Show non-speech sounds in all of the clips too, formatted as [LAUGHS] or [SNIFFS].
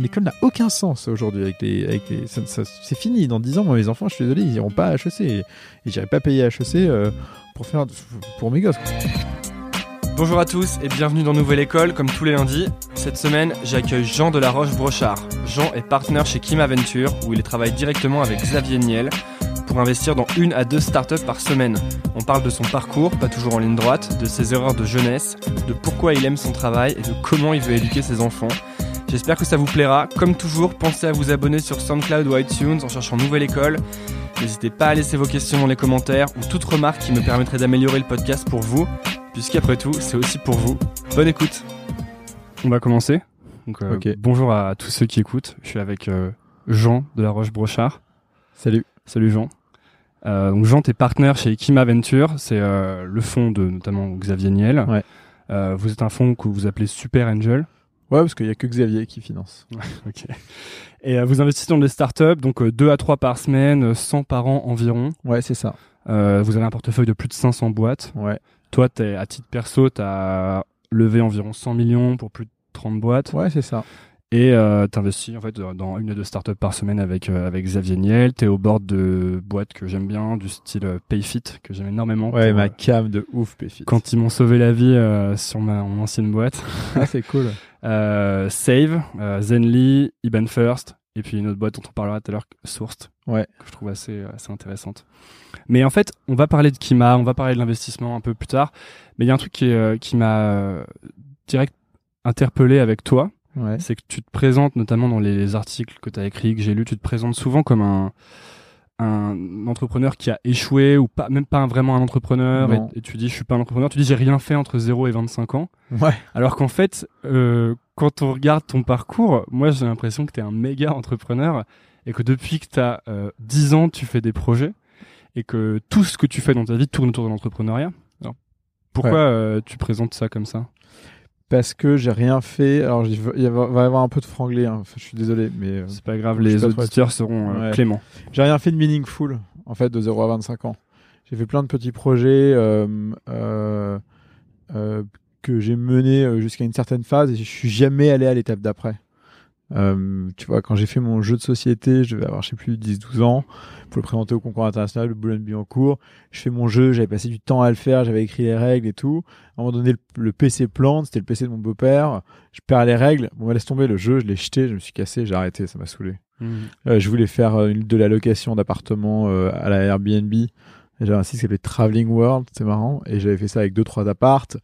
l'école n'a aucun sens aujourd'hui avec les, c'est fini. Dans 10 ans, moi, mes enfants, je suis désolé, ils iront pas à HEC et, j'irai pas payer HEC euh, pour faire pour mes gosses. Bonjour à tous et bienvenue dans Nouvelle École, comme tous les lundis. Cette semaine, j'accueille Jean de la Roche-Brochard. Jean est partenaire chez Kim Aventure, où il travaille directement avec Xavier Niel pour investir dans une à deux startups par semaine. On parle de son parcours, pas toujours en ligne droite, de ses erreurs de jeunesse, de pourquoi il aime son travail et de comment il veut éduquer ses enfants. J'espère que ça vous plaira. Comme toujours, pensez à vous abonner sur SoundCloud ou iTunes en cherchant Nouvelle École. N'hésitez pas à laisser vos questions dans les commentaires ou toute remarque qui me permettrait d'améliorer le podcast pour vous puisqu'après tout, c'est aussi pour vous. Bonne écoute. On va commencer. Donc, euh. Bonjour à tous ceux qui écoutent. Je suis avec euh, Jean de la Roche-Brochard. Salut. Salut Jean. Euh, donc Jean, t'es partenaire chez Kima Venture. C'est euh, le fonds de notamment Xavier Niel. Ouais. Vous êtes un fonds que vous appelez Super Angel. Ouais, parce qu'il y a que Xavier qui finance. [LAUGHS] Ok. Et euh, vous investissez dans des startups, donc 2 à 3 par semaine, euh, 100 par an environ. Ouais, c'est ça. Euh, vous avez un portefeuille de plus de 500 boîtes. Ouais. Toi, t'es, à titre perso, tu as levé environ 100 millions pour plus de 30 boîtes. Ouais, c'est ça. Et euh, tu investis en fait, dans une ou deux startups par semaine avec, euh, avec Xavier Niel. Tu es au bord de boîtes que j'aime bien, du style euh, Payfit, que j'aime énormément. Ouais, pour, ma euh, cam de ouf, Péfit. quand ils m'ont sauvé la vie euh, sur ma mon ancienne boîte. Ah, c'est cool. [LAUGHS] Euh, Save, euh, Zenly, Iban First, et puis une autre boîte dont on parlera tout à l'heure, Sourced, Ouais. que je trouve assez, assez intéressante. Mais en fait, on va parler de Kima, on va parler de l'investissement un peu plus tard, mais il y a un truc qui, euh, qui m'a euh, direct interpellé avec toi, Ouais. c'est que tu te présentes, notamment dans les articles que tu as écrits, que j'ai lus, tu te présentes souvent comme un, un entrepreneur qui a échoué, ou pas, même pas vraiment un entrepreneur, et, et tu dis je suis pas un entrepreneur, tu dis j'ai rien fait entre 0 et 25 ans. Ouais. Alors qu'en fait, euh, quand on regarde ton parcours, moi j'ai l'impression que tu es un méga entrepreneur et que depuis que tu as 10 ans, tu fais des projets et que tout ce que tu fais dans ta vie tourne autour de l'entrepreneuriat. Pourquoi Ouais. euh, tu présentes ça comme ça? Parce que j'ai rien fait. Alors, il va y avoir un peu de franglais. hein. Enfin, je suis désolé, mais euh, C'est pas grave, les pas auditeurs seront euh, Ouais. cléments. j'ai rien fait de meaningful, en fait, de 0 à 25 ans. J'ai fait plein de petits projets euh, euh, que j'ai menés jusqu'à une certaine phase et je suis jamais allé à l'étape d'après. Euh, tu vois, quand j'ai fait mon jeu de société, je devais avoir, je sais plus, 10-12 ans, pour le présenter au concours international, le Boulogne-Billancourt. Je fais mon jeu, j'avais passé du temps à le faire, j'avais écrit les règles et tout. À un moment donné, le, le PC plante, c'était le PC de mon beau-père. Je perds les règles. Bon, bah, laisse tomber le jeu, je l'ai jeté, je me suis cassé, j'ai arrêté, ça m'a saoulé. Euh, je voulais faire euh, de la location d'appartements euh, à la Airbnb. J'avais un site qui s'appelait Traveling World, c'est marrant. Et j'avais fait ça avec deux trois appartes.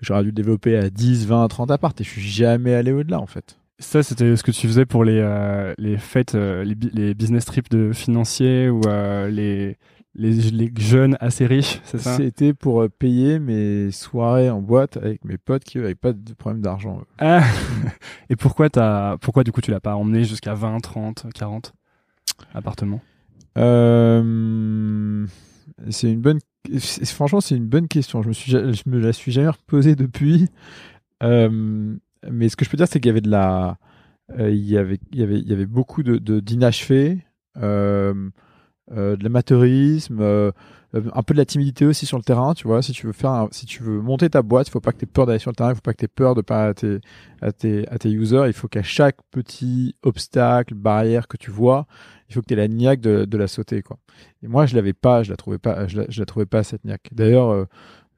J'aurais dû le développer à 10, 20, 30 appartes. Et je suis jamais allé au-delà, en fait. Ça, c'était ce que tu faisais pour les, euh, les fêtes, euh, les, business trips de financiers ou euh, les, les, les jeunes assez riches, c'est ça? C'était pour payer mes soirées en boîte avec mes potes qui n'avaient pas de problème d'argent. Ah [LAUGHS] Et pourquoi, t'as, pourquoi du coup tu l'as pas emmené jusqu'à 20, 30, 40 appartements? C'est une bonne. Franchement, c'est une bonne question. Je me suis, ja- je me la suis jamais reposée depuis. Euh, mais ce que je peux dire, c'est qu'il y avait de la, euh, il y avait, il y avait, il y avait beaucoup de, de d'inachevé, euh, euh, de l'amateurisme, euh, un peu de la timidité aussi sur le terrain. Tu vois, si tu veux faire, si tu veux monter ta boîte, il faut pas que tu aies peur d'aller sur le terrain, il faut pas que tu aies peur de pas à tes, à tes, à tes users. Il faut qu'à chaque petit obstacle, barrière que tu vois, il faut que tu aies la niaque de, la sauter, quoi. Et moi, je l'avais pas, je la trouvais pas, je la, la trouvais pas cette niaque. D'ailleurs,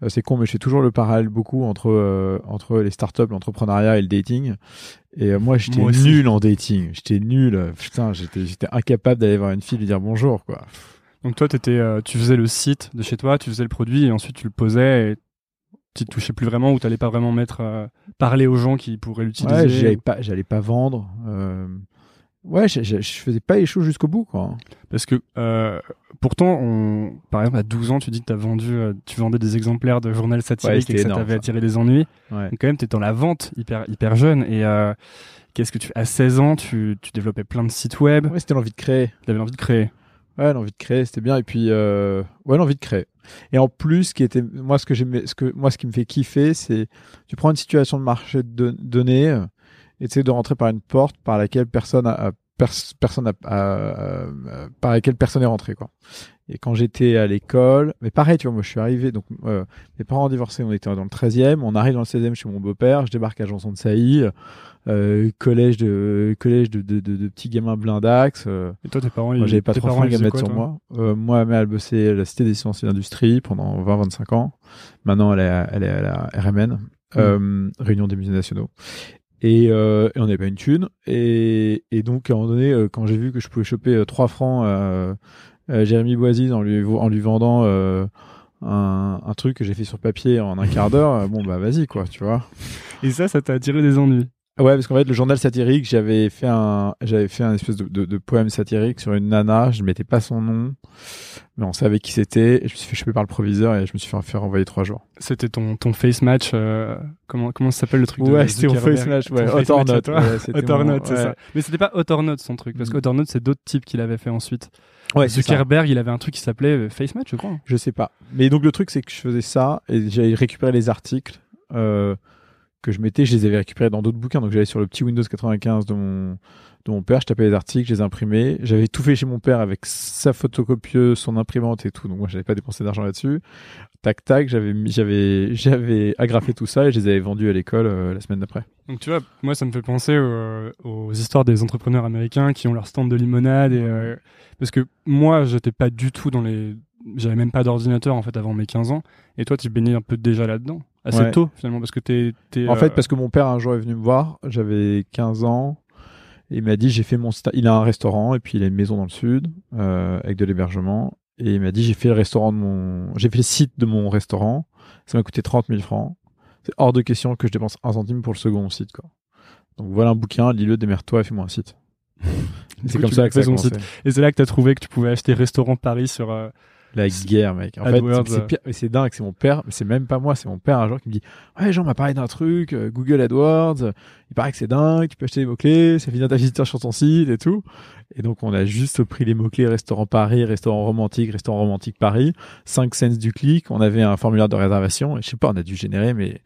c'est con, mais je fais toujours le parallèle beaucoup entre euh, entre les startups, l'entrepreneuriat et le dating. Et euh, moi, j'étais nul en dating. J'étais nul. euh, Putain, j'étais incapable d'aller voir une fille et lui dire bonjour, quoi. Donc toi, t'étais, euh, tu faisais le site de chez toi, tu faisais le produit et ensuite tu le posais et tu te touchais plus vraiment ou t'allais pas vraiment mettre euh, parler aux gens qui pourraient l'utiliser. Ouais, j'allais pas, j'allais pas vendre. euh, Ouais, je, je, je faisais pas les choses jusqu'au bout, quoi. Parce que euh, pourtant, on, par exemple, à 12 ans, tu dis que as vendu, euh, tu vendais des exemplaires de journal Ouais, satirique et que ça t'avait attiré des ennuis. Ouais. Donc quand même, t'es dans la vente hyper hyper jeune et euh, qu'est-ce que tu à 16 ans, tu, tu développais plein de sites web, Ouais, c'était l'envie de créer. tu avais envie de créer. Ouais, l'envie de créer, c'était bien. Et puis, euh, ouais, l'envie de créer. Et en plus, ce qui était, moi, ce que j'aimais, ce que, moi, ce qui me fait kiffer, c'est, tu prends une situation de marché de- donnée, euh, sais de rentrer par une porte par laquelle personne a, a personne par laquelle personne n'est rentré quoi. Et quand j'étais à l'école, mais pareil, tu vois, moi je suis arrivé, donc euh, mes parents ont divorcé, on était dans le 13e, on arrive dans le 16e chez mon beau-père, je débarque à Janson de Sailly, euh, collège de collège de, de, de, de petits gamins blindax. Euh, et toi, tes parents, moi j'avais pas trop fringues à mettre sur moi. Euh, moi, elle bossé à la Cité des sciences et l'industrie pendant 20-25 ans. Maintenant, elle est, elle est à la RMN, mmh. euh, Réunion des musées nationaux. Et, euh, on n'avait pas une thune. Et, donc, à un moment donné, euh, quand j'ai vu que je pouvais choper 3 francs euh, Jérémy Boisy en lui, en lui vendant euh, un, un, truc que j'ai fait sur papier en un quart d'heure, euh, bon bah vas-y quoi, tu vois. Et ça, ça t'a attiré des ennuis? Ouais, parce qu'en fait, le journal satirique, j'avais fait un, j'avais fait un espèce de, de, de, poème satirique sur une nana. Je ne mettais pas son nom, mais on savait qui c'était. je me suis fait choper par le proviseur et je me suis fait faire envoyer trois jours. C'était ton, ton face match. Euh, comment, comment ça s'appelle le truc Ouais, c'était mon face match. Ouais, Hot or Not. Ouais, [LAUGHS] c'est ça. Mais c'était pas Hot or Not son truc, parce or Not, c'est d'autres types qui l'avaient fait ensuite. Ouais, Zuckerberg, il avait un truc qui s'appelait euh, Face Match, je crois. Je sais pas. Mais donc le truc, c'est que je faisais ça et j'allais récupérer les articles. Euh, que je mettais, je les avais récupérés dans d'autres bouquins. Donc j'allais sur le petit Windows 95 de mon, de mon père, je tapais les articles, je les imprimais. J'avais tout fait chez mon père avec sa photocopieuse, son imprimante et tout. Donc moi, j'avais pas dépensé d'argent là-dessus. Tac, tac, j'avais, j'avais, j'avais agrafé tout ça et je les avais vendus à l'école euh, la semaine d'après. Donc tu vois, moi, ça me fait penser aux histoires des entrepreneurs américains qui ont leur stand de limonade et, euh, parce que moi, j'étais pas du tout dans les, j'avais même pas d'ordinateur en fait avant mes 15 ans. Et toi, tu baignais un peu déjà là-dedans assez tôt finalement parce que t'es, es, en fait euh, parce que mon père un jour est venu me voir. J'avais 15 ans. Et il m'a dit j'ai fait mon il a un restaurant et puis il a une maison dans le sud euh, avec de l'hébergement. Et il m'a dit j'ai fait le restaurant de mon j'ai fait le site de mon restaurant. Ça m'a coûté 30 000 francs. C'est hors de question que je dépense un centime pour le second site quoi. Donc voilà un bouquin. Lis-le démerde-toi et fais-moi un site. [LAUGHS] C'est comme ça que ça a site. et c'est là que tu as trouvé que tu pouvais acheter restaurant Paris sur euh, la guerre, mec. En fait, c'est dingue, c'est mon père, mais c'est même pas moi, c'est mon père un jour qui me dit Ouais, Jean m'a parlé d'un truc, euh, Google AdWords, il paraît que c'est dingue, tu peux acheter des mots-clés, ça finit ta visiteur sur ton site et tout. Et donc, on a juste pris les mots-clés restaurant Paris, restaurant romantique, restaurant romantique Paris, 5 cents du clic, on avait un formulaire de réservation, et je sais pas, on a dû générer, mais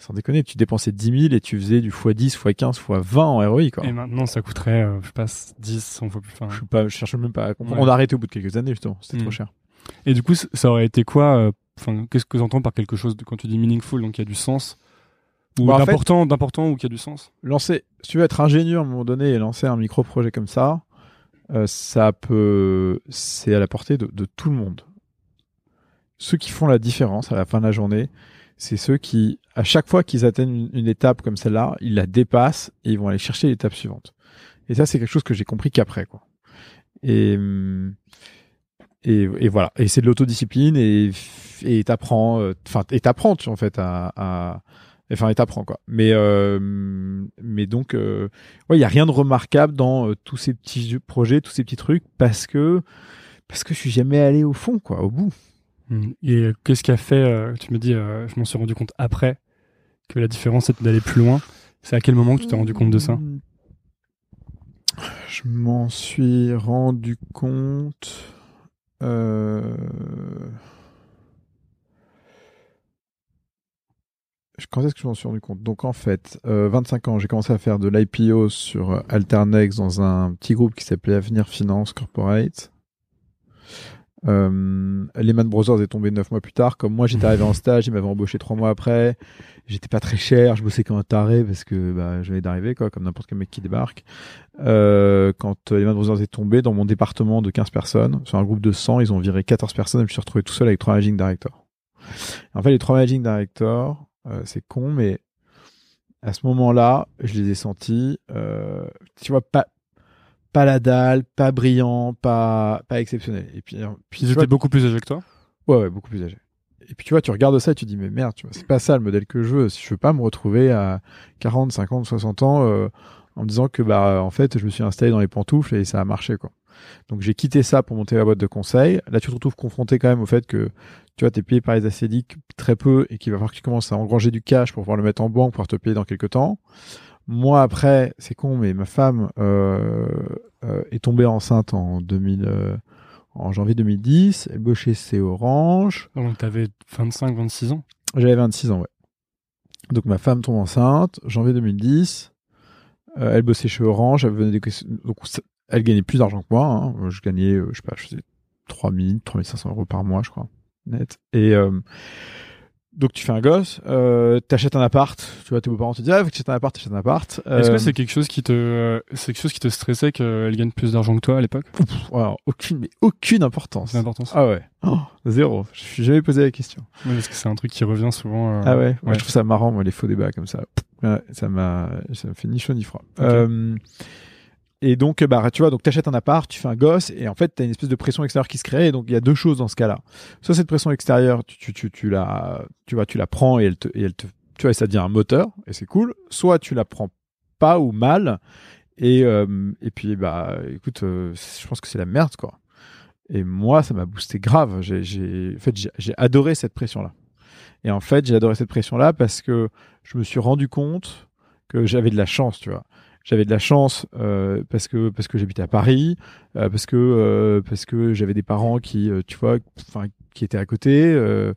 sans déconner, tu dépensais 10 000 et tu faisais du x10, x15, x20 en ROI, quoi. Et maintenant, ça coûterait, euh, je passe 10, 100 fois plus. Je sais pas, je cherche même pas à comprendre. On a arrêté au bout de quelques années, justement. C'était trop hmm. cher. Et du coup, ça aurait été quoi euh, Enfin, qu'est-ce que tu entends par quelque chose de, quand tu dis meaningful, donc il y a du sens ou bah, d'important, d'important ou qui a du sens? Lancer, si tu veux être ingénieur à un moment donné et lancer un micro projet comme ça, euh, ça peut, c'est à la portée de, de, tout le monde. Ceux qui font la différence à la fin de la journée, c'est ceux qui, à chaque fois qu'ils atteignent une, étape comme celle-là, ils la dépassent et ils vont aller chercher l'étape suivante. Et ça, c'est quelque chose que j'ai compris qu'après, quoi. Et hum, et, et, voilà. Et c'est de l'autodiscipline et et t'apprends euh, enfin et t'apprends en fait à, à enfin et t'apprends quoi. Mais euh, mais donc euh, ouais il y a rien de remarquable dans tous ces petits projets tous ces petits trucs parce que parce que je suis jamais allé au fond quoi au bout. Mmh. et qu'est-ce qui a fait tu me dis je m'en suis rendu compte après que la différence c'était d'aller plus loin. C'est à quel moment que tu t'es rendu compte de ça? Je m'en suis rendu compte euh... Quand est-ce que je m'en suis rendu compte? Donc en fait, euh, 25 ans, j'ai commencé à faire de l'IPO sur Alternex dans un petit groupe qui s'appelait Avenir Finance Corporate. Euh, Lehman Brothers est tombé neuf mois plus tard. Comme moi, j'étais arrivé en [LAUGHS] stage, ils m'avaient embauché trois mois après. J'étais pas très cher, je bossais comme un taré parce que bah, je venais d'arriver, quoi, comme n'importe quel mec qui débarque. Euh, quand Lehman Brothers est tombé, dans mon département de 15 personnes, sur un groupe de 100, ils ont viré 14 personnes et je me suis retrouvé tout seul avec trois managing directors. En fait, les trois managing directors, euh, c'est con, mais à ce moment-là, je les ai sentis, euh, tu vois, pas, pas la dalle, pas brillant, pas, pas exceptionnel. Et puis, puis ils étaient beaucoup plus âgés que toi? Ouais, ouais, beaucoup plus âgés. Et puis tu vois, tu regardes ça et tu dis mais merde, tu vois, c'est pas ça le modèle que je veux. Si je veux pas me retrouver à 40, 50, 60 ans euh, en me disant que bah en fait, je me suis installé dans les pantoufles et ça a marché quoi. Donc j'ai quitté ça pour monter la boîte de conseil. Là, tu te retrouves confronté quand même au fait que tu vois, t'es payé par les acédiques très peu et qu'il va falloir que tu commences à engranger du cash pour pouvoir le mettre en banque, pour pouvoir te payer dans quelques temps. Moi, après, c'est con, mais ma femme euh, euh, est tombée enceinte en 2000, euh, en janvier 2010. Elle bossait chez Orange. Donc, t'avais 25, 26 ans? J'avais 26 ans, ouais. Donc, ma femme tombe enceinte, janvier 2010. elle bossait chez Orange. Elle venait donc, elle gagnait plus d'argent que moi. Hein. Je gagnais, je sais pas, je faisais 3000, 3500 euros par mois, je crois, net. Et donc tu fais un gosse, euh, t'achètes un appart, tu vois tes beaux-parents te disent ah faut que tu achètes un appart, t'achètes un appart. Est-ce Euh, que c'est quelque chose qui te, c'est quelque chose qui te stressait qu'elle gagne plus d'argent que toi à l'époque? Alors, aucune mais aucune importance. Ça. Ah ouais, Oh, zéro. Je suis jamais posé la question. Oui, parce que c'est un truc qui revient souvent. euh, Ah ouais, Moi, je trouve ça marrant moi les faux débats comme ça. Ouais, ça m'a ça me fait ni chaud ni froid. Ok. Euh, et donc bah tu vois donc t'achètes un appart, tu fais un gosse et en fait t'as une espèce de pression extérieure qui se crée et donc il y a deux choses dans ce cas-là. Soit cette pression extérieure tu tu tu, tu la tu vois tu la prends et elle te et elle te tu vois et ça devient un moteur et c'est cool. Soit tu la prends pas ou mal et euh, et puis bah écoute euh, je pense que c'est la merde quoi. Et moi ça m'a boosté grave. J'ai en fait j'ai adoré cette pression là. Et en fait, j'ai adoré cette pression-là parce que je me suis rendu compte que j'avais de la chance, tu vois. J'avais de la chance euh, parce que parce que j'habitais à Paris, euh, parce que euh, parce que j'avais des parents qui, euh, tu vois, enfin qui étaient à côté, euh,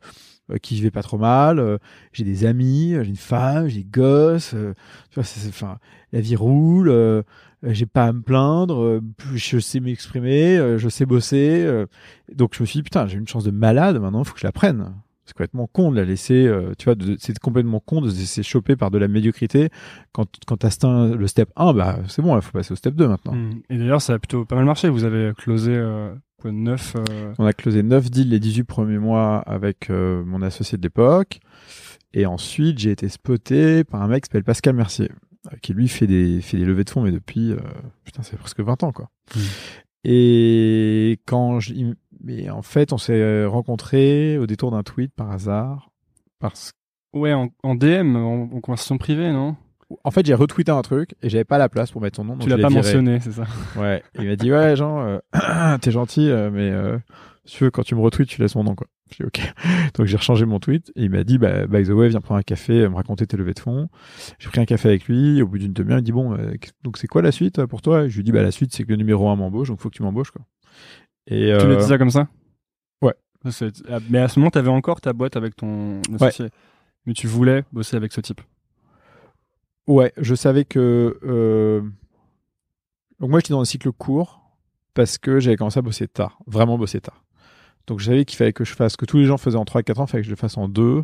qui vivaient pas trop mal. j'ai des amis, j'ai une femme, j'ai des gosses. tu vois, enfin, la vie roule. j'ai pas à me plaindre. je sais m'exprimer, je sais bosser. donc je me suis dit putain, j'ai une chance de malade. Maintenant, il faut que je la prenne. C'est complètement con de la laisser, euh, tu vois, c'est complètement con de se laisser choper par de la médiocrité. Quand, quand t'as atteint le step 1, bah, c'est bon, il faut passer au step 2 maintenant. Hmm. Et d'ailleurs, ça a plutôt pas mal marché. Vous avez closé euh, quoi, 9 On a closé 9 deals les 18 premiers mois avec euh, mon associé de l'époque. Et ensuite, j'ai été spoté par un mec qui s'appelle Pascal Mercier, euh, qui lui fait des, fait des levées de fonds, mais depuis, euh, putain, c'est presque 20 ans, quoi. Mm. Et quand je, mais en fait, on s'est rencontrés au détour d'un tweet par hasard. Parce Ouais, en, en DM, en, en conversation privée, non? En fait, j'ai retweeté un truc et j'avais pas la place pour mettre son nom. donc Tu l'as pas viré. mentionné, c'est ça? Ouais. Il m'a dit ouais, Jean, euh, [CLEARS THROAT] t'es gentil, euh, mais euh, si tu veux, quand tu me retweets, tu laisses mon nom quoi. J'ai dit ok. [LAUGHS] Donc j'ai rechangé mon tweet et il m'a dit bah by the way, viens prendre un café, euh, me raconter tes levées de fonds. J'ai pris un café avec lui. Au bout d'une demi-heure, il me dit bon, euh, donc c'est quoi la suite euh, pour toi? Et Je lui dis bah la suite c'est que le numéro un m'embauche, donc faut que tu m'embauches quoi. Et Tu lui euh, dis ça comme ça? Ouais. Ah, Mais à ce moment, t'avais encore ta boîte avec ton associé. Mais tu voulais bosser avec ce type. Ouais, je savais que. Euh... Donc, moi, j'étais dans un cycle court parce que j'avais commencé à bosser tard, vraiment bosser tard. Donc, je savais qu'il fallait que je fasse que tous les gens faisaient en 3 4 ans, il fallait que je le fasse en 2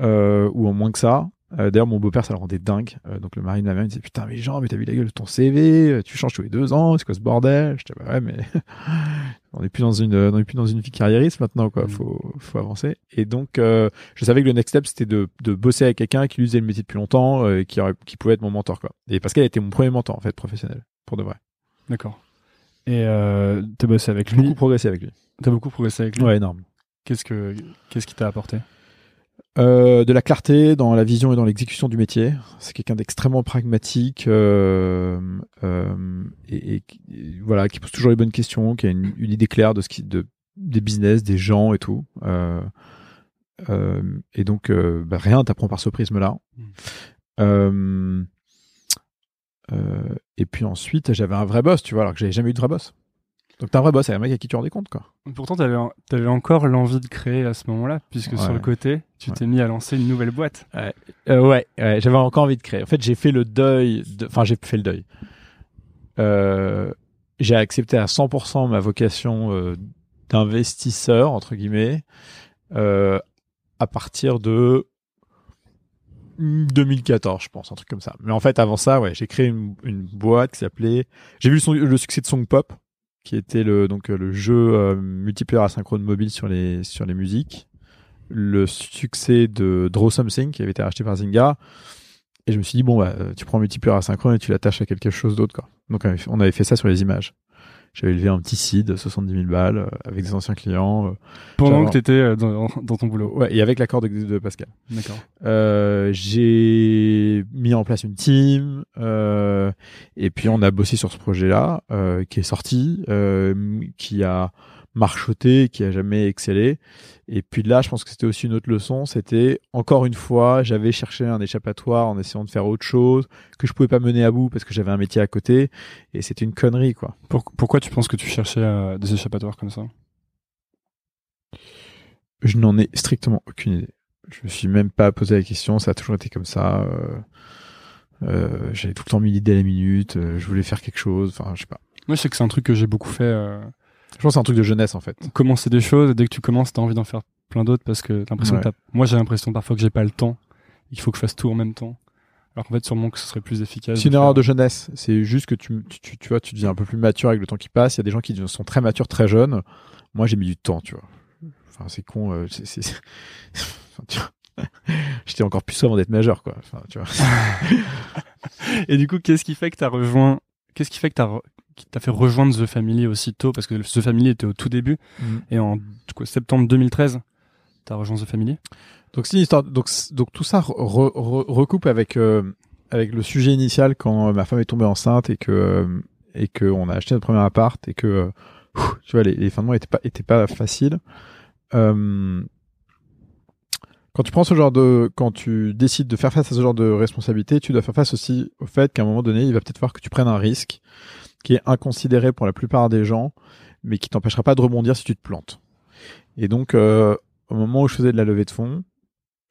euh, ou en moins que ça. Euh, D'ailleurs, mon beau-père, ça le rendait dingue. Euh, donc, le mari de ma mère, il disait Putain, mais Jean, mais t'as vu la gueule de ton CV Tu changes tous les deux ans, c'est quoi ce bordel? J'étais Bah ouais, mais [LAUGHS] on n'est plus dans une, on est plus dans une vie carriériste maintenant, quoi. Mm. Faut, faut avancer. Et donc, euh, je savais que le next step, c'était de, de bosser avec quelqu'un qui lui faisait le métier depuis longtemps, et qui, qui pouvait être mon mentor, quoi. Et Pascal était mon premier mentor, en fait, professionnel, pour de vrai. D'accord. Et euh, t'as bossé avec lui. beaucoup progressé avec lui. T'as beaucoup progressé avec lui. Ouais, énorme. Qu'est-ce que qu'est-ce qui t'a apporté? Euh, de la clarté dans la vision et dans l'exécution du métier. C'est quelqu'un d'extrêmement pragmatique euh, euh, et, et qui- et voilà qui pose toujours les bonnes questions, qui a une, une idée claire de ce qui, de des business, des gens et tout. Et donc bah, rien t'apprend par ce prisme-là. Mm. Et puis ensuite j'avais un vrai boss, tu vois, alors que j'avais jamais eu de vrai boss. Donc t'as un vrai boss, c'est un mec à qui tu rendais compte quoi. Pourtant, t'avais avais encore l'envie de créer à ce moment-là, puisque sur le côté, tu Ouais. t'es mis à lancer une nouvelle boîte. Euh, ouais, ouais, j'avais encore envie de créer. En fait, j'ai fait le deuil. de- Enfin, j'ai fait le deuil. Euh, j'ai accepté à 100% ma vocation euh, d'investisseur entre guillemets euh, à partir de 2014, je pense, un truc comme ça. Mais en fait, avant ça, ouais, j'ai créé une, une boîte qui s'appelait. J'ai vu le, son- le succès de Song Pop, qui était le euh, jeu euh, multiplayer asynchrone mobile sur les musiques le succès de Draw Something qui avait été racheté par Zynga. Et je me suis dit, bon, bah, euh, tu prends multiplayer asynchrone et tu l'attaches à quelque chose d'autre. Donc on avait fait ça sur les images. J'avais levé un petit seed, 70 000 balles, euh, avec des anciens clients. euh, Pendant que t'étais euh, dans, dans ton boulot. ouais, et avec l'accord de, de Pascal. D'accord. Euh, j'ai mis en place une team euh, et puis on a bossé sur ce projet-là euh, qui est sorti, euh, qui a marchoté, qui a jamais excellé. Et puis là, je pense que c'était aussi une autre leçon. C'était encore une fois, j'avais cherché un échappatoire en essayant de faire autre chose que je pouvais pas mener à bout parce que j'avais un métier à côté et c'était une connerie quoi. Pour- pourquoi tu penses que tu cherchais euh, des échappatoires comme ça? Je n'en ai strictement aucune idée. Je me suis même pas posé la question. Ça a toujours été comme ça. Euh, euh, J'avais tout le temps mis l'idée à la minute. euh, je voulais faire quelque chose. Enfin, je sais pas. Moi, je sais que c'est un truc que j'ai beaucoup fait. euh, Je pense que c'est un truc de jeunesse en fait. commencer des choses et dès que tu commences, t'as envie d'en faire plein d'autres parce que t'as l'impression Ouais. que t'as- moi j'ai l'impression parfois que j'ai pas le temps. Il faut que je fasse tout en même temps. Alors qu'en fait, sûrement que ce serait plus efficace. C'est une erreur de jeunesse. C'est juste que tu, tu, tu, tu vois, tu deviens un peu plus mature avec le temps qui passe. Il y a des gens qui sont très matures très jeunes. Moi, j'ai mis du temps, tu vois. Enfin, c'est con. euh, c'est, [LAUGHS] tu. [LAUGHS] J'étais encore plus avant d'être majeur, quoi. Enfin, tu vois. [LAUGHS] Et du coup, qu'est-ce qui fait que t'as rejoint Qu'est-ce qui fait que t'as re- qui t'a fait rejoindre The Family aussitôt Parce que The Family était au tout début et en quoi, septembre 2013, t'as rejoint The Family. Donc c'est une histoire. Donc, donc tout ça re- re- recoupe avec euh, avec le sujet initial quand euh, ma femme est tombée enceinte et que euh, et que on a acheté notre premier appart et que tu vois les, les fins de mois étaient pas étaient pas faciles. Euh, quand tu prends ce genre de quand tu décides de faire face à ce genre de responsabilité, tu dois faire face aussi au fait qu'à un moment donné, il va peut-être falloir que tu prennes un risque qui est inconsidéré pour la plupart des gens, mais qui t'empêchera pas de rebondir si tu te plantes. Et donc euh, au moment où je faisais de la levée de fonds,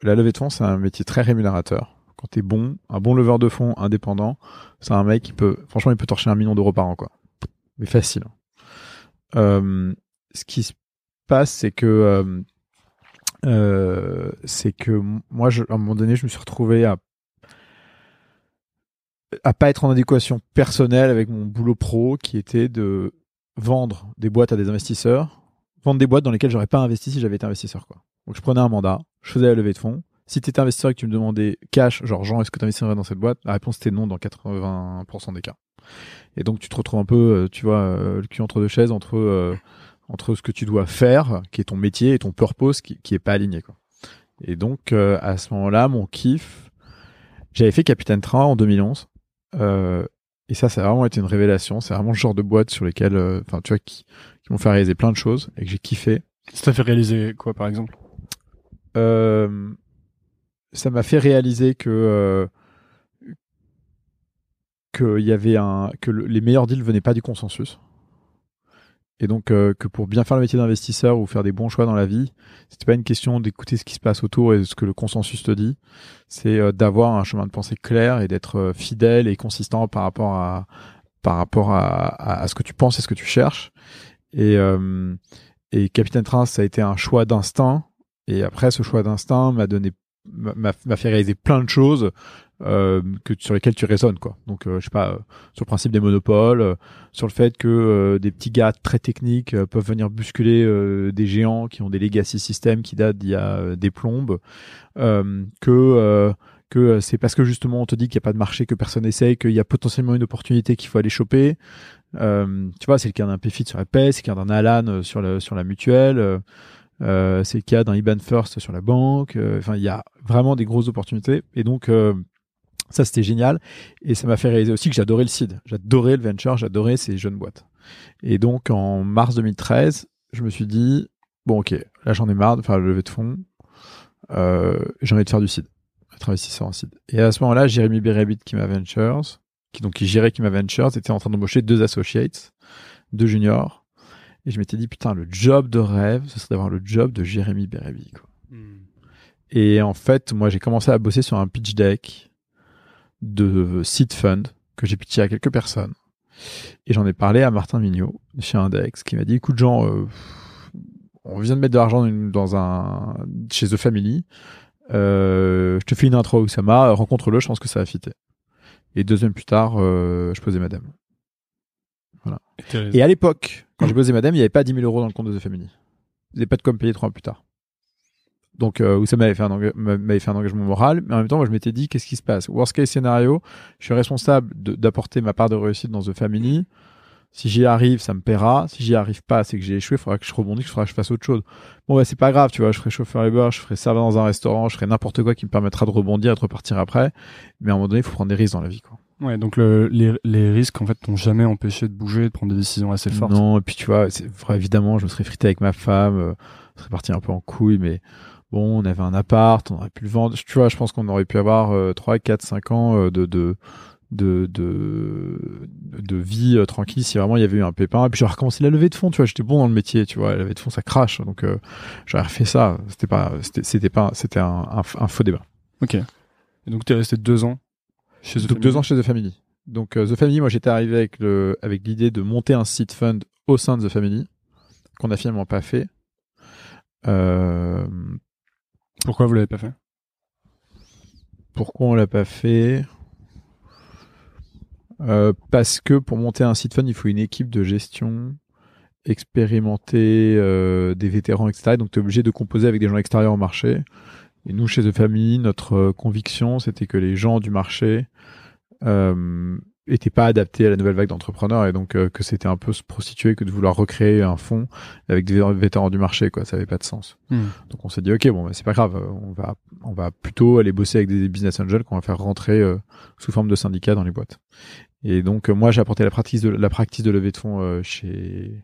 la levée de fonds, c'est un métier très rémunérateur. Quand t'es bon, un bon leveur de fonds indépendant, c'est un mec qui peut, franchement, il peut torcher un million d'euros par an, quoi. Mais facile. Euh, ce qui se passe, c'est que, euh, euh, c'est que moi, je, à un moment donné, je me suis retrouvé à à pas être en adéquation personnelle avec mon boulot pro, qui était de vendre des boîtes à des investisseurs, vendre des boîtes dans lesquelles j'aurais pas investi si j'avais été investisseur, quoi. Donc je prenais un mandat, je faisais la levée de fonds. Si tu étais investisseur et que tu me demandais cash, genre Jean, est-ce que tu investirais dans cette boîte? La réponse était non dans 80% des cas. Et donc tu te retrouves un peu, euh, tu vois, euh, le cul entre deux chaises entre euh, entre ce que tu dois faire, qui est ton métier, et ton purpose qui, qui est pas aligné. Quoi. Et donc à ce moment-là, mon kiff, j'avais fait Capitaine Train en 2011. Euh, et ça, ça a vraiment été une révélation. C'est vraiment le genre de boîte sur lesquelles, euh, enfin, tu vois, qui, qui m'ont fait réaliser plein de choses et que j'ai kiffé. Ça t'a fait réaliser quoi, par exemple? Euh, ça m'a fait réaliser que euh, y avait un que le- les meilleurs deals venaient pas du consensus et donc euh, que pour bien faire le métier d'investisseur ou faire des bons choix dans la vie c'était pas une question d'écouter ce qui se passe autour et ce que le consensus te dit. C'est euh, d'avoir un chemin de pensée clair et d'être euh, fidèle et consistant par rapport à par rapport à, à, ce que tu penses et ce que tu cherches. Et euh, et Capitaine Train ça a été un choix d'instinct. Et après, ce choix d'instinct m'a donné, m'a fait réaliser plein de choses euh, que sur lesquelles tu raisonnes, quoi. Donc, euh, je sais pas, euh, sur le principe des monopoles, euh, sur le fait que euh, des petits gars très techniques euh, peuvent venir bousculer des géants qui ont des legacy systems qui datent d'il y a des plombes, que que c'est parce que justement on te dit qu'il n'y a pas de marché, que personne essaye, qu'il y a potentiellement une opportunité qu'il faut aller choper. Tu vois, c'est le cas d'un PFIT sur la PES, c'est le cas d'un Alan sur, le, sur la mutuelle. c'est le cas d'un IBAN First sur la banque. Enfin, il y a vraiment des grosses opportunités. Et donc, ça, c'était génial. Et ça m'a fait réaliser aussi que j'adorais le seed. J'adorais le venture, j'adorais ces jeunes boîtes. Et donc, en mars 2013, je me suis dit, bon, ok, là, j'en ai marre de faire le levée de fonds. Euh, j'ai envie de faire du seed, être investisseur en seed. Et à ce moment-là, Jérémy Berabit, qui m'a Ventures, qui donc qui gérait Kima Ventures, était en train d'embaucher deux associates, deux juniors. Et je m'étais dit, putain, le job de rêve, ce serait d'avoir le job de Jérémy Bérébi. Quoi. Et en fait, moi, j'ai commencé à bosser sur un pitch deck de seed fund que j'ai pitché à quelques personnes. Et j'en ai parlé à Martin Mignot, chez Index, qui m'a dit, écoute, Jean, euh, on vient de mettre de l'argent dans un, chez The Family. Euh, je te fais une intro à Oussama, rencontre-le, je pense que ça va fitter. Et deux semaines plus tard, euh, je posais madame. Voilà. Et à l'époque, quand j'ai posé madame, il n'y avait pas 10 000 euros dans le compte de The Family. Ils n'avaient pas de com payé trois ans plus tard. Donc, euh, Oussama m'avait fait, un m'avait fait un engagement moral, mais en même temps, moi, je m'étais dit, qu'est-ce qui se passe? Worst case scénario, je suis responsable d'apporter ma part de réussite dans The Family. Si j'y arrive, ça me paiera. Si j'y arrive pas, c'est que j'ai échoué, il faudra que je rebondisse, il faudra que je fasse autre chose. Bon, bah, c'est pas grave, tu vois, je ferai chauffeur Uber, je ferai serveur dans un restaurant, je ferai n'importe quoi qui me permettra de rebondir et de repartir après. Mais à un moment donné, il faut prendre des risques dans la vie, quoi. Ouais, donc le, les, les risques en fait t'ont jamais empêché de bouger, de prendre des décisions assez fortes. Non, et puis tu vois, c'est vrai, évidemment, je me serais frité avec ma femme, euh, on serait parti un peu en couille, mais bon, on avait un appart, on aurait pu le vendre. Tu vois, je pense qu'on aurait pu avoir euh, 3, 4, 5 ans euh, de, de, de, de, de vie euh, tranquille si vraiment il y avait eu un pépin. Et puis j'aurais recommencé la levée de fonds, tu vois, j'étais bon dans le métier, tu vois, la levée de fonds ça crache, donc euh, j'aurais refait ça. C'était pas, c'était, c'était pas, c'était un, un, un faux débat. Ok. Et donc t'es resté deux ans chez The Donc Family. deux ans chez The Family. Donc The Family, moi j'étais arrivé avec le avec l'idée de monter un site fund au sein de The Family qu'on a finalement pas fait. Pourquoi vous l'avez pas fait? Pourquoi on l'a pas fait? Parce que pour monter un site fund, il faut une équipe de gestion expérimenter des vétérans, etc. donc tu es obligé de composer avec des gens extérieurs au marché. Et nous, chez The Family, notre euh, conviction, c'était que les gens du marché euh, étaient pas adaptés à la nouvelle vague d'entrepreneurs et donc euh, que c'était un peu se prostituer que de vouloir recréer un fonds avec des vétérans du marché, quoi. Ça avait pas de sens. Hmm. Donc on s'est dit, ok, bon, bah, c'est pas grave, on va, on va plutôt aller bosser avec des business angels qu'on va faire rentrer euh, sous forme de syndicats dans les boîtes. Et donc moi, j'ai apporté la pratique de la pratique de levée de fonds chez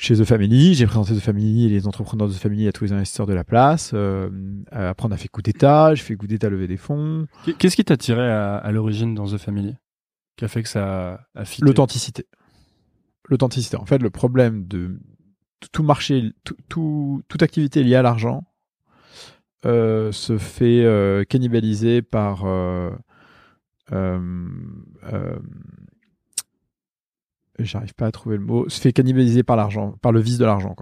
chez The Family. J'ai présenté The Family et les entrepreneurs de The Family à tous les investisseurs de la place. Euh, après, on a fait coup d'état. J'ai fait coup d'état lever des fonds. Qu'est-ce qui t'a tiré à, l'origine dans The Family? Qui a fait que ça a L'authenticité. L'authenticité. En fait, le problème de tout marché, tout, toute activité liée à l'argent euh, se fait euh, cannibaliser par euh, j'arrive pas à trouver le mot, se fait cannibaliser par l'argent, par le vice de l'argent.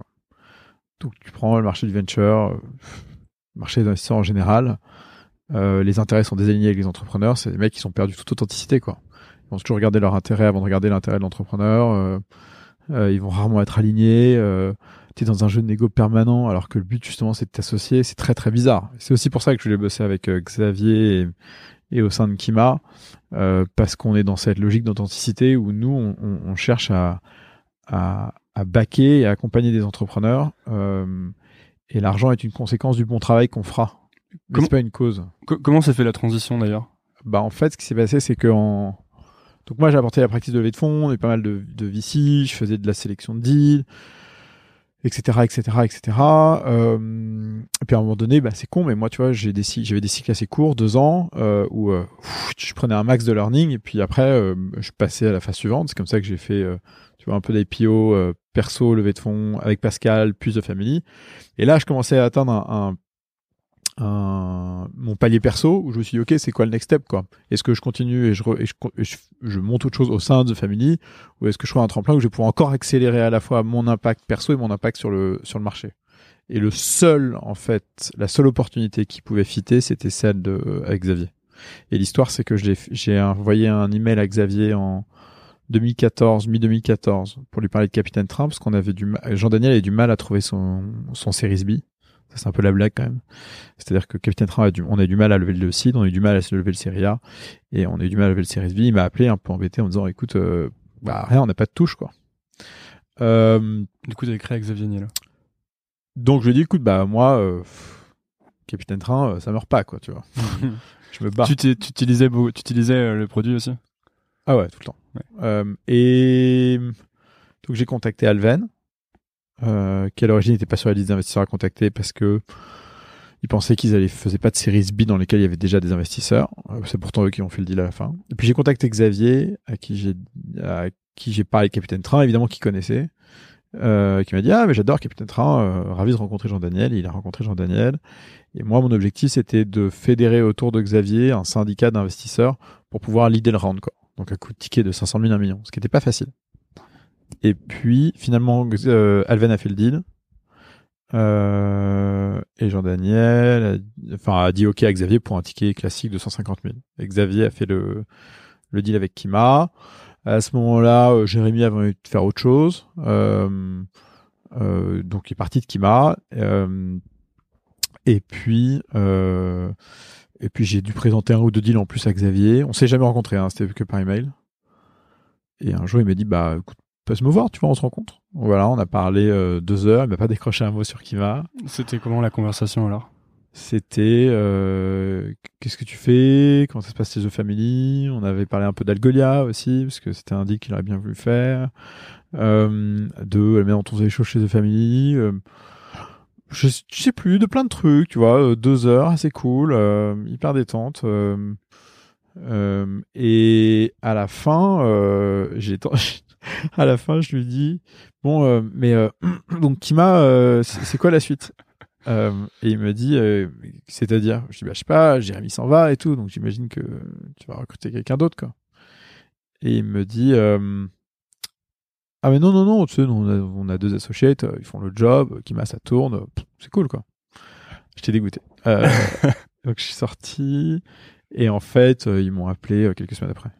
Donc tu prends le marché du venture, le marché des investisseurs en général, les intérêts sont désalignés avec les entrepreneurs, c'est des mecs qui sont perdus toute authenticité. Quoi. Ils vont toujours regarder leur intérêt avant de regarder l'intérêt de l'entrepreneur, euh, euh, ils vont rarement être alignés, euh, tu es dans un jeu de négo permanent alors que le but justement c'est de t'associer, c'est très très bizarre. C'est aussi pour ça que je voulais bosser avec euh, Xavier et, et au sein de Kima, parce qu'on est dans cette logique d'authenticité où nous, on, on, cherche à, à, à baquer et à accompagner des entrepreneurs. Et l'argent est une conséquence du bon travail qu'on fera. C'est pas une cause. comment s'est fait la transition d'ailleurs? Bah en fait, ce qui s'est passé, c'est que en... donc moi j'ai apporté la pratique de levée de fonds, on a pas mal de, de VC, je faisais de la sélection de deals, etc., etc., etc. Euh, et puis à un moment donné, bah, c'est con, mais moi, tu vois, j'ai des j'avais des cycles assez courts, deux ans, euh, où euh, je prenais un max de learning, et puis après, euh, je passais à la phase suivante. C'est comme ça que j'ai fait, euh, tu vois, un peu d'IPO perso, levée de fonds avec Pascal, puis The Family. Et là, je commençais à atteindre un, un mon palier perso où je me suis dit ok c'est quoi le next step quoi? Est-ce que je continue et je, je, monte autre chose au sein de Family? Ou est-ce que je trouve un tremplin où je vais pouvoir encore accélérer à la fois mon impact perso et mon impact sur le sur le marché? Et le seul en fait la seule opportunité qui pouvait fitter c'était celle de avec Xavier. Et l'histoire c'est que j'ai envoyé un email à Xavier en 2014 mi 2014 pour lui parler de Capitaine Train parce qu'on avait du Jean Daniel avait du mal à trouver son son Series B c'est un peu la blague quand même. C'est-à-dire que Capitaine Train a du, on a du mal à lever le CID, on a eu du mal à se lever le Serie A, et on a eu du mal à lever le Series B. Il m'a appelé un peu embêté en me disant, écoute, euh, bah rien, on n'a pas de touche quoi. Euh, du coup, t'avais créé avec Xavier Niel. Donc je lui ai dit, écoute, bah moi, euh, Capitaine Train, euh, ça meurt pas quoi, tu vois. [LAUGHS] je me bats. Tu, tu utilisais, tu utilisais le produit aussi? Ah ouais, tout le temps. et donc j'ai contacté Alven euh, qui à l'origine n'était pas sur la liste d'investisseurs à contacter parce que ils pensaient qu'ils allaient faisaient pas de séries B dans lesquelles il y avait déjà des investisseurs. Euh, c'est pourtant eux qui ont fait le deal à la fin. Et puis j'ai contacté Xavier, à qui j'ai à qui j'ai parlé Capitaine Train, évidemment qui connaissait, euh, qui m'a dit ah mais j'adore Capitaine Train, euh, ravi de rencontrer Jean Daniel. il a rencontré Jean Daniel. Et moi mon objectif c'était de fédérer autour de Xavier un syndicat d'investisseurs pour pouvoir leader le round quoi. Donc un coup de ticket de 500 000 1 million, ce qui n'était pas facile. Et puis finalement, euh, Alven a fait le deal. Euh, et Jean-Daniel a, enfin, a dit OK à Xavier pour un ticket classique de 150 000. Et Xavier a fait le, le deal avec Kima. À ce moment-là, euh, Jérémy avait envie de faire autre chose. Donc il est parti de Kima. Et puis, et puis j'ai dû présenter un ou deux deals en plus à Xavier. On s'est jamais rencontré, hein, c'était que par email. Et un jour, il m'a dit, bah, écoute, se me voir, tu vois, on se rencontre. Voilà, on a parlé euh, deux heures, il m'a pas décroché un mot sur Kiva. C'était comment la conversation alors? C'était euh, qu'est-ce que tu fais? Comment ça se passe chez The Family? On avait parlé un peu d'Algolia aussi, parce que c'était un deal qu'il aurait bien voulu faire. Euh, de la manière dont on faisait les choses chez The Family. Euh, je, sais plus, de plein de trucs, tu vois. Deux heures, assez cool, hyper détente. Et à la fin, j'ai [LAUGHS] à la fin, je lui dis bon, euh, mais euh, [CLEARS THROAT] donc Kima, euh, c'est quoi la suite? Et il me dit c'est-à-dire, je dis bah je sais pas, Jérémy s'en va et tout, donc j'imagine que tu vas recruter quelqu'un d'autre quoi. et il me dit euh, Ah, mais non, non, non, tu sais, on, a, on a deux associates, euh, ils font le job, Kima, ça tourne, c'est cool, quoi. J'étais dégoûté. Euh, [LAUGHS] donc, je suis sorti, et en fait, euh, ils m'ont appelé euh, quelques semaines après.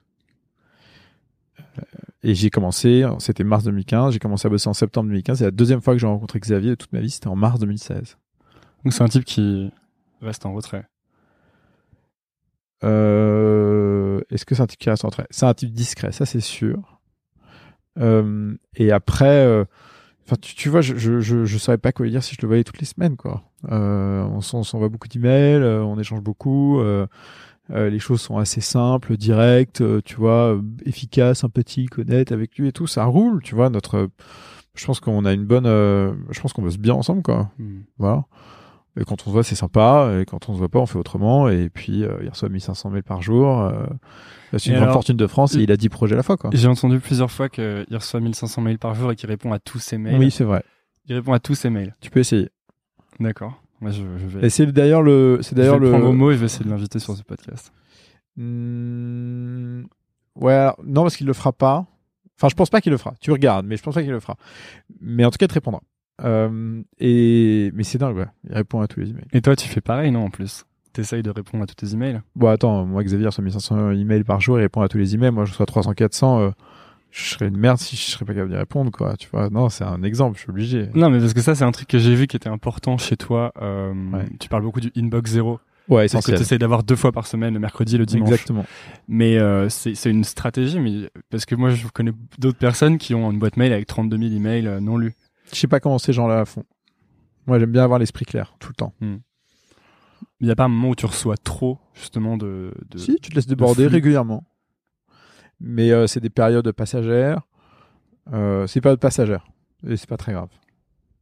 Euh, Et j'ai commencé, c'était mars 2015, j'ai commencé à bosser en septembre 2015, et la deuxième fois que j'ai rencontré Xavier de toute ma vie, c'était en mars 2016. Donc c'est un type qui reste en retrait. Euh, Est-ce que c'est un type qui reste en retrait? C'est un type discret, ça c'est sûr. Euh, et après, euh, tu, tu vois, je, je, je, je saurais pas quoi lui dire si je le voyais toutes les semaines, quoi. On s'en- on s'envoie beaucoup d'emails, on échange beaucoup. Euh, les choses sont assez simples, directes, euh, tu vois, euh, efficaces, sympathiques, honnêtes avec lui et tout. Ça roule, tu vois. Notre, je pense qu'on a une bonne, euh, je pense qu'on bosse bien ensemble, quoi. Hmm. Voilà. Et quand on se voit, c'est sympa. Et quand on se voit pas, on fait autrement. Et puis, il reçoit 1500 mails par jour. C'est Et une grande alors, fortune de France et il a 10 projets à la fois, quoi. J'ai entendu plusieurs fois qu'il reçoit 1500 mails par jour et qu'il répond à tous ses mails. Oui, c'est vrai. Il répond à tous ses mails. Tu peux essayer. D'accord. Moi, je, je vais, Et c'est d'ailleurs le, c'est d'ailleurs le prendre au mot et je vais essayer de l'inviter sur ce podcast. Hmm, Ouais, alors, non, parce qu'il le fera pas. Enfin, je pense pas qu'il le fera. Tu regardes, mais je pense pas qu'il le fera. Mais en tout cas, il te répondra. Euh, et mais c'est dingue, ouais. Il répond à tous les emails. Et toi, tu fais pareil, non, en plus? T'essayes de répondre à tous tes emails? Bon, attends, moi, Xavier reçoit 1500 emails par jour, il répond à tous les emails. Moi, je reçois 300, 400. euh, je serais une merde si je serais pas capable d'y répondre, quoi. Tu vois, non, c'est un exemple, je suis obligé. Non, mais parce que ça, c'est un truc que j'ai vu qui était important chez toi. Euh, Ouais. Tu parles beaucoup du inbox zéro. Ouais, C'est ce que essentiel. tu essayes d'avoir deux fois par semaine, le mercredi et le dimanche. Exactement. Mais euh, c'est une stratégie, mais parce que moi, je connais d'autres personnes qui ont une boîte mail avec 32 000 emails euh, non lus. Je sais pas comment ces gens-là font. Moi, j'aime bien avoir l'esprit clair tout le temps. Il n'y a pas un moment où tu reçois trop, justement, de. de... Si, tu te laisses déborder régulièrement. Mais euh, c'est des périodes passagères. Euh, c'est des périodes passagères. Et c'est pas très grave.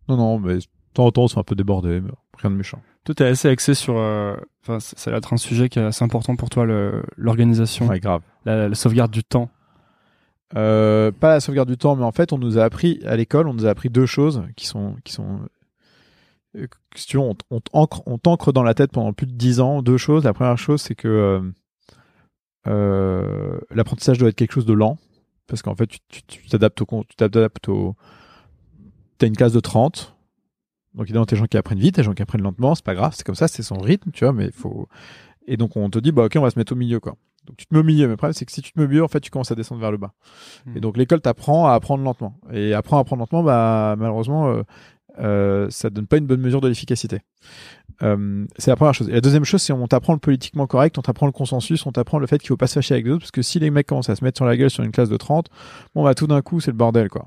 Non, non, mais de temps en temps, on se fait un peu déborder, mais rien de méchant. Toi, t'es assez axé sur. euh, Enfin, ça va être un sujet qui est assez important pour toi, l'organisation, Ouais, grave. la, la sauvegarde du temps. Euh, pas la sauvegarde du temps, mais en fait, on nous a appris à l'école, on nous a appris deux choses qui sont, qui sont, si tu veux, on, t'ancre, on t'ancre dans la tête pendant plus de dix ans. Deux choses. La première chose, c'est que l'apprentissage doit être quelque chose de lent, parce qu'en fait, tu t'adaptes au, tu t'adaptes au, t'as une classe de 30. Donc évidemment, t'as des gens qui apprennent vite, t'as des gens qui apprennent lentement, c'est pas grave, c'est comme ça, c'est son rythme, tu vois, mais il faut. Et donc on te dit, bah ok, on va se mettre au milieu, quoi. Donc tu te mets au milieu, mais le problème c'est que si tu te mets au milieu, en fait, tu commences à descendre vers le bas. Hmm. Et donc l'école t'apprend à apprendre lentement. Et apprendre à apprendre lentement, bah malheureusement, euh, euh, ça donne pas une bonne mesure de l'efficacité. Euh, c'est la première chose. Et la deuxième chose, c'est on t'apprend le politiquement correct, on t'apprend le consensus, on t'apprend le fait qu'il faut pas se fâcher avec les autres, parce que si les mecs commencent à se mettre sur la gueule sur une classe de 30, bon bah tout d'un coup c'est le bordel quoi.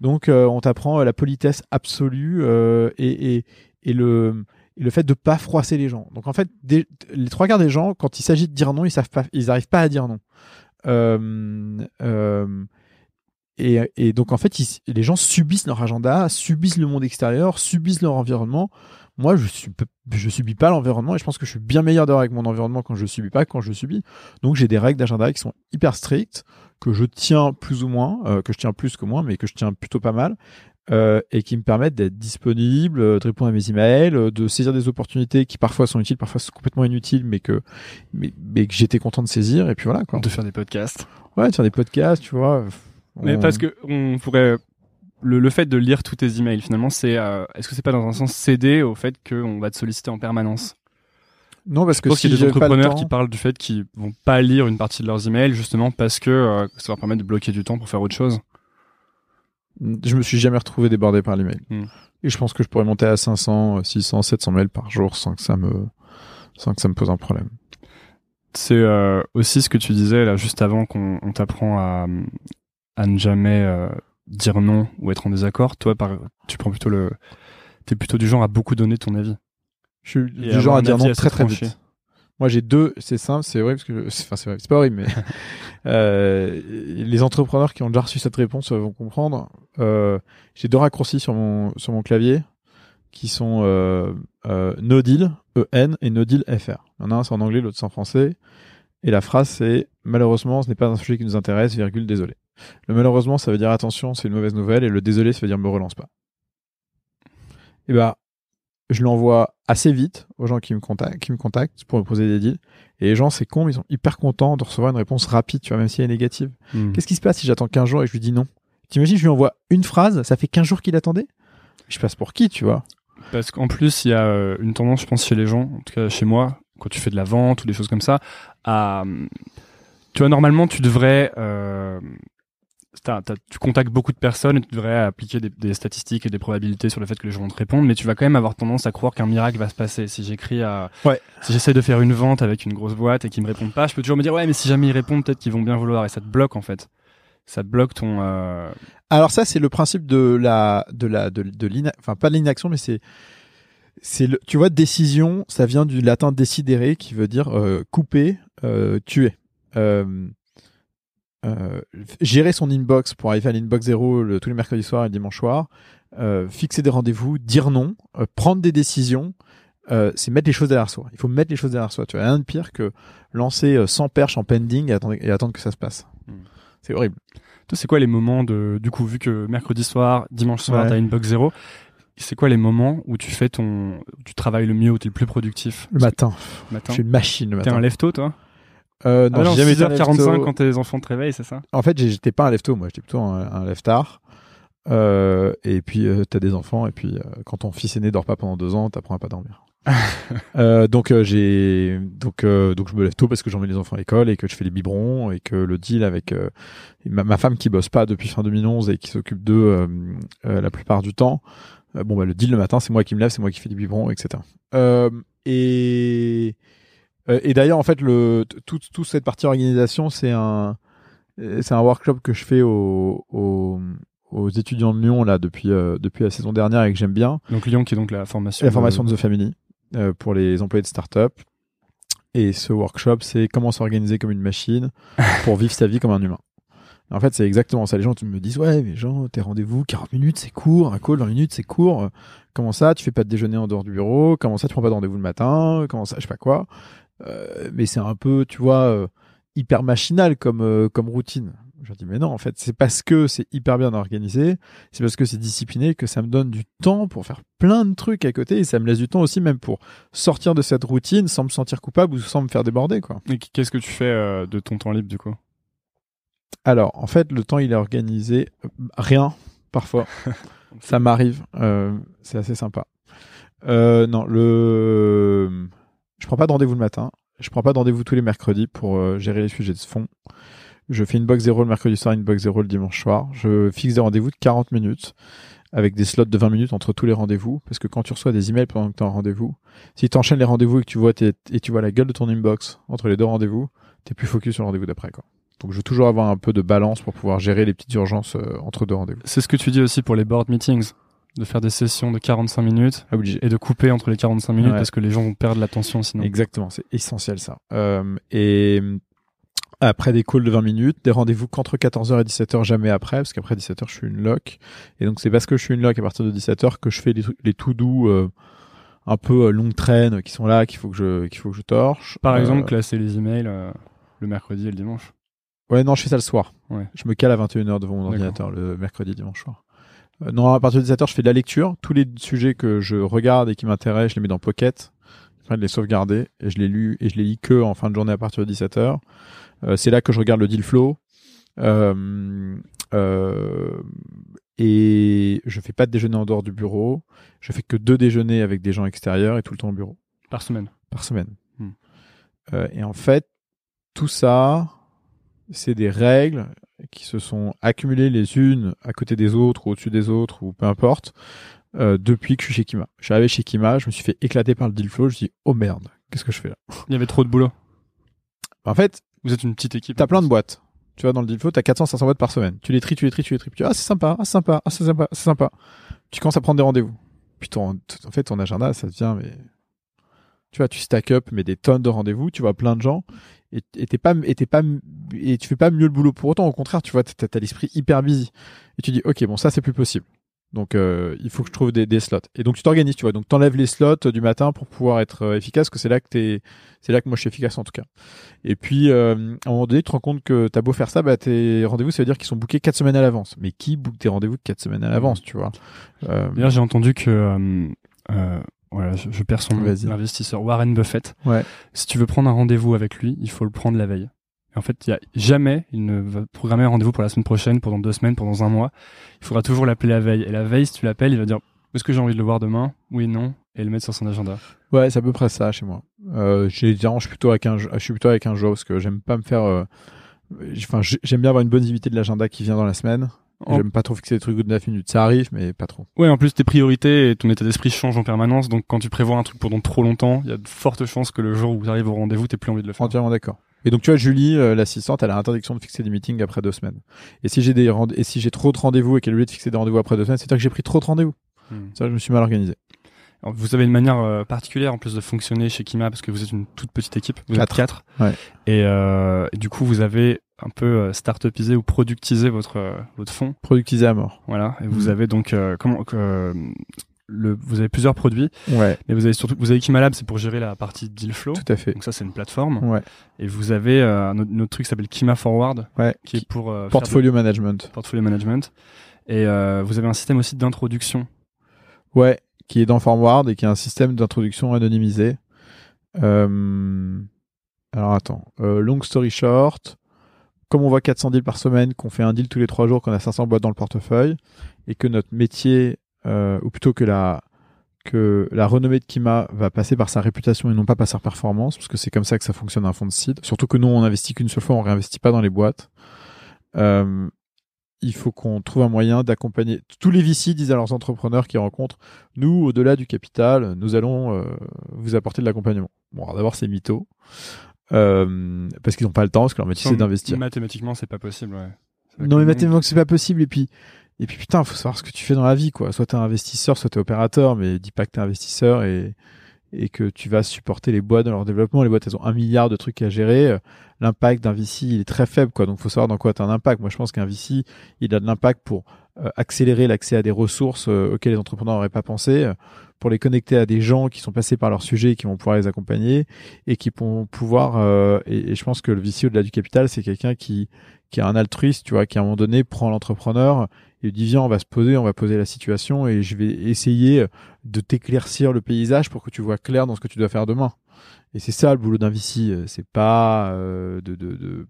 Donc euh, on t'apprend euh, la politesse absolue et, et, le le fait de pas froisser les gens. Donc en fait, les trois quarts des gens, quand il s'agit de dire non, ils savent pas, ils arrivent pas à dire non. Et, donc en fait, les gens subissent leur agenda, subissent le monde extérieur, subissent leur environnement. Moi, je suis, je subis pas l'environnement et je pense que je suis bien meilleur d'ailleurs avec mon environnement quand je subis pas que quand je subis. Donc j'ai des règles d'agenda qui sont hyper strictes que je tiens plus ou moins, euh, que je tiens plus que moins, mais que je tiens plutôt pas mal. euh, et qui me permettent d'être disponible, euh, de répondre à mes emails, euh, de saisir des opportunités qui parfois sont utiles, parfois sont complètement inutiles, mais que mais, mais que j'étais content de saisir. Et puis voilà quoi. De faire des podcasts. Ouais, de faire des podcasts, tu vois. Mais On- parce que on pourrait. Le, le fait de lire tous tes emails, finalement, c'est. euh, Est-ce que c'est pas dans un sens céder au fait qu'on va te solliciter en permanence? Non parce Je que pense si qu'il y a des entrepreneurs temps- qui parlent du fait qu'ils vont pas lire une partie de leurs emails justement parce que euh, ça leur permet de bloquer du temps pour faire autre chose. je me suis jamais retrouvé débordé par l'email. Hmm. Et je pense que je pourrais monter à 500, 600, 700 mails par jour sans que ça me, sans que ça me pose un problème. C'est euh, aussi ce que tu disais là juste avant qu'on on t'apprend à, à ne jamais euh, dire non ou être en désaccord. Toi, par, tu prends plutôt le, t'es plutôt du genre à beaucoup donner ton avis. Je suis Et du genre à dire non très très tranché. vite. Moi j'ai deux, c'est simple, c'est vrai parce que, enfin c'est vrai, c'est pas horrible, mais [LAUGHS] euh, les entrepreneurs qui ont déjà reçu cette réponse euh, vont comprendre. Euh, j'ai deux raccourcis sur mon sur mon clavier qui sont euh, euh, no deal E-N et no deal FR. Il y en a un c'est en anglais, l'autre c'est en français. Et la phrase c'est malheureusement ce n'est pas un sujet qui nous intéresse, virgule désolé. Le malheureusement ça veut dire attention c'est une mauvaise nouvelle et le désolé ça veut dire me relance pas. Et bah je l'envoie assez vite aux gens qui me contactent, qui me contactent pour me poser des deals. Et les gens, c'est con, mais ils sont hyper contents de recevoir une réponse rapide, tu vois, même si elle est négative. Hmm. Qu'est-ce qui se passe si j'attends 15 jours et je lui dis non? T'imagines, je lui envoie une phrase, ça fait 15 jours qu'il attendait? Je passe pour qui, tu vois? Parce qu'en plus, il y a euh, une tendance, je pense, chez les gens, en tout cas chez moi, quand tu fais de la vente ou des choses comme ça, à. Tu vois, normalement, tu devrais. euh, tu contactes beaucoup de personnes et tu devrais appliquer des, des statistiques et des probabilités sur le fait que les gens vont te répondre, mais tu vas quand même avoir tendance à croire qu'un miracle va se passer. Si j'écris à. Ouais. Si j'essaie de faire une vente avec une grosse boîte et qu'ils me répondent pas, je peux toujours me dire, ouais, mais si jamais ils répondent, peut-être qu'ils vont bien vouloir et ça te bloque en fait. Ça te bloque ton. euh, Alors ça, c'est le principe de la, de la, de, de l'ina- enfin pas de l'inaction, mais c'est, c'est le, tu vois, décision, ça vient du latin decidere, qui veut dire euh, couper, euh, tuer. Euh, euh, gérer son inbox pour arriver à l'inbox zéro le, tous les mercredis soirs et le dimanche soir, euh, fixer des rendez-vous, dire non, euh, prendre des décisions, c'est mettre les choses derrière soi. Il faut mettre les choses derrière soi. Tu vois, rien de pire que lancer 100 perches en pending et attendre, et attendre que ça se passe. Hmm. C'est horrible. Toi, c'est quoi les moments de, du coup, vu que mercredi soir, dimanche soir, Ouais. t'as une box zéro, c'est quoi les moments où tu fais ton, où tu travailles le mieux, où t'es le plus productif? Le matin, Le matin je suis une machine le T'es matin. un lève-tôt, toi? Euh, non, Ah non, j'ai jamais été un 6h45 lève-tôt. quand tes enfants te réveillent, c'est ça En fait, j'étais pas un lève-tôt, moi, j'étais plutôt un, un lève-tard. Euh, et puis, euh, t'as des enfants, et puis, euh, quand ton fils aîné dort pas pendant deux ans, t'apprends à pas dormir. [LAUGHS] euh, donc, j'ai, donc, euh, donc, je me lève tôt parce que j'emmène les enfants à l'école et que je fais les biberons et que le deal avec ma, ma femme qui bosse pas depuis fin 2011 et qui s'occupe d'eux la plupart du temps. bon, bah, le deal le matin, c'est moi qui me lève, c'est moi qui fais les biberons, etc. Euh, et, et d'ailleurs, en fait, le, tout, toute cette partie organisation, c'est un, euh, c'est un workshop que je fais aux, étudiants de Lyon là depuis euh, depuis la saison dernière et que j'aime bien. Donc Lyon, qui est donc la formation. La formation de The Family euh, pour les employés de start-up. Et ce workshop, c'est comment s'organiser comme une machine [LAUGHS] pour vivre sa vie comme un humain. En fait, c'est exactement ça. Les gens me disent ouais, mais Jean, tes rendez-vous 40 minutes, c'est court, un call 20 minutes, c'est court. Euh, Comment ça, tu fais pas de déjeuner en dehors du bureau? Comment ça, tu prends pas de rendez-vous le matin? Comment ça, je sais pas quoi? Euh, mais c'est un peu, tu vois, euh, hyper machinal comme euh, comme routine. Je dis mais non, en fait, c'est parce que c'est hyper bien organisé, c'est parce que c'est discipliné que ça me donne du temps pour faire plein de trucs à côté et ça me laisse du temps aussi même pour sortir de cette routine sans me sentir coupable ou sans me faire déborder quoi. Et qu'est-ce que tu fais euh, de ton temps libre, du coup? Alors, en fait, le temps il est organisé rien parfois. [LAUGHS] ça m'arrive, euh, c'est assez sympa. Euh, non, le je prends pas de rendez-vous le matin, je prends pas de rendez-vous tous les mercredis pour euh, gérer les sujets de fond. Je fais une box zéro le mercredi soir, une box zéro le dimanche soir. Je fixe des rendez-vous de 40 minutes avec des slots de 20 minutes entre tous les rendez-vous parce que quand tu reçois des emails pendant que tu es en rendez-vous, si tu enchaînes les rendez-vous et que tu vois et tu vois la gueule de ton inbox entre les deux rendez-vous, tu es plus focus sur le rendez-vous d'après quoi. Donc je veux toujours avoir un peu de balance pour pouvoir gérer les petites urgences euh, entre deux rendez-vous. C'est ce que tu dis aussi pour les board meetings, de faire des sessions de 45 minutes Obligé. et de couper entre les 45 minutes Ouais. parce que les gens vont perdre l'attention sinon. Exactement, c'est essentiel ça. Euh, et euh, après des calls de 20 minutes, des rendez-vous qu'entre 14h et 17h, jamais après, parce qu'après 17h, je suis une loc. Et donc c'est parce que je suis une loc à partir de 17h que je fais les, les tout doux euh, un peu euh, longue traîne qui sont là, qu'il faut que je qu'il faut que je torche. Par Euh, exemple, classer les emails le mercredi et le dimanche. Ouais, non, je fais ça le soir. Ouais. Je me cale à 21h devant mon ordinateur le mercredi, dimanche soir. Euh, non, à partir de 17h, je fais de la lecture. Tous les sujets que je regarde et qui m'intéressent, je les mets dans Pocket. Afin de les sauvegarder. Et je les lis, et je les lis que en fin de journée à partir de 17h. Euh, c'est là que je regarde le deal flow. Euh, euh, et je fais pas de déjeuner en dehors du bureau. Je fais que deux déjeuners avec des gens extérieurs et tout le temps au bureau Par semaine. par semaine. Hmm. Et en fait, tout ça, c'est des règles qui se sont accumulées les unes à côté des autres ou au-dessus des autres ou peu importe euh, depuis que je suis chez Kima. Je suis arrivé chez Kima, je me suis fait éclater par le deal flow. Je me suis dit oh merde, qu'est-ce que je fais là? Il y avait trop de boulot. En fait, Vous êtes une petite équipe. t'as plein de boîtes. Tu vois, dans le deal flow, t'as 400, 500 boîtes par semaine. Tu les tries, tu les tries, tu les tries. Puis, ah, c'est sympa, ah, c'est sympa, ah, c'est sympa, c'est sympa. Tu commences à prendre des rendez-vous. Puis, ton, en fait, ton agenda, ça devient, mais, tu vois, tu stack up, mais des tonnes de rendez-vous, tu vois plein de gens, et t'es pas, t'es pas, et tu fais pas mieux le boulot pour autant. Au contraire, tu vois, t'as, t'as l'esprit hyper busy. Et tu dis, ok, bon, ça, c'est plus possible. Donc, euh, il faut que je trouve des, des slots. Et donc, tu t'organises, tu vois. Donc, t'enlèves les slots du matin pour pouvoir être euh, efficace, que c'est là que t'es, c'est là que moi je suis efficace en tout cas. Et puis, euh, à un moment donné, tu te rends compte que t'as beau faire ça, bah, tes rendez-vous, ça veut dire qu'ils sont bookés 4 semaines à l'avance. Mais qui book tes rendez-vous 4 semaines à l'avance, tu vois? Euh, j'ai entendu que euh, euh, voilà, je, je perds son nom, l'investisseur Warren Buffett. Ouais. Si tu veux prendre un rendez-vous avec lui, il faut le prendre la veille. Et en fait, il y a jamais, il ne va programmer un rendez-vous pour la semaine prochaine, pour dans deux semaines, pour dans un mois. Il faudra toujours l'appeler la veille. Et la veille, si tu l'appelles, il va dire est-ce que j'ai envie de le voir demain? Oui, non, et le mettre sur son agenda. Ouais, c'est à peu près ça chez moi. Euh, je suis plutôt avec un, je suis plutôt avec un jour parce que j'aime pas me faire. euh, Enfin, j'ai- j'aime bien avoir une bonne visibilité de l'agenda qui vient dans la semaine. En- J'aime pas trop fixer des trucs de 9 minutes. Ça arrive, mais pas trop. Ouais, en plus, tes priorités et ton état d'esprit changent en permanence. Donc, quand tu prévois un truc pendant trop longtemps, il y a de fortes chances que le jour où tu arrives au rendez-vous, t'aies plus envie de le faire. Entièrement d'accord. Et donc tu vois, Julie, euh, l'assistante, elle a interdiction de fixer des meetings après deux semaines. Et si j'ai des et si j'ai trop de rendez-vous et qu'elle oublie de fixer des rendez-vous après deux semaines, c'est-à-dire que j'ai pris trop de rendez-vous. Hmm. Ça, je me suis mal organisé. Alors, vous avez une manière euh, particulière en plus de fonctionner chez Kima parce que vous êtes une toute petite équipe. Vous Quatre. êtes quatre. Ouais. Et, euh, et du coup, vous avez un peu euh, start-upisé ou productisé votre euh, votre fonds. Productisé à mort. Voilà. Et vous Mhm. avez donc euh, comment le vous avez plusieurs produits, Ouais, mais vous avez surtout vous avez Kima Lab, c'est pour gérer la partie deal flow. tout à fait. Donc ça, c'est une plateforme. Ouais. Et vous avez euh, un autre, un autre truc qui s'appelle Kima Forward, Ouais. qui est pour euh, Portfolio management. portfolio management. Et euh, vous avez un système aussi d'introduction. Ouais, qui est dans Forward et qui est un système d'introduction anonymisé. Alors attends, long story short, comme on voit 400 deals par semaine, qu'on fait un deal tous les trois jours, qu'on a 500 boîtes dans le portefeuille, et que notre métier, euh, ou plutôt que la que la renommée de Kima va passer par sa réputation et non pas par sa performance, parce que c'est comme ça que ça fonctionne un fonds de seed. Surtout que nous, on investit qu'une seule fois, on réinvestit pas dans les boîtes. Euh, il faut qu'on trouve un moyen d'accompagner. Tous les VC disent à leurs entrepreneurs qu'ils rencontrent, nous, au-delà du capital, nous allons euh, vous apporter de l'accompagnement. Bon, d'abord, c'est mytho. Euh, parce qu'ils n'ont pas le temps, parce que leur métier, c'est d'investir. Mathématiquement, c'est pas possible. Ouais. Non, mais que- mathématiquement, c'est pas possible. Et puis, et puis putain, faut savoir ce que tu fais dans la vie, quoi. Soit t'es investisseur, soit t'es opérateur, mais dis pas que t'es investisseur et, et que tu vas supporter les boîtes dans leur développement. Les boîtes, elles ont un milliard de trucs à gérer. L'impact d'un VC, il est très faible, quoi. Donc, faut savoir dans quoi t'as un impact. Moi, je pense qu'un VC, il a de l'impact pour euh, accélérer l'accès à des ressources euh, auxquelles les entrepreneurs n'auraient pas pensé, pour les connecter à des gens qui sont passés par leur sujet et qui vont pouvoir les accompagner et qui vont pouvoir. euh, et, je pense que le VC au-delà du capital, c'est quelqu'un qui qui est un altruiste, tu vois, qui à un moment donné prend l'entrepreneur et dit viens, on va se poser, on va poser la situation et je vais essayer de t'éclaircir le paysage pour que tu vois clair dans ce que tu dois faire demain. Et c'est ça le boulot d'un VC, euh, c'est pas euh, de, de, de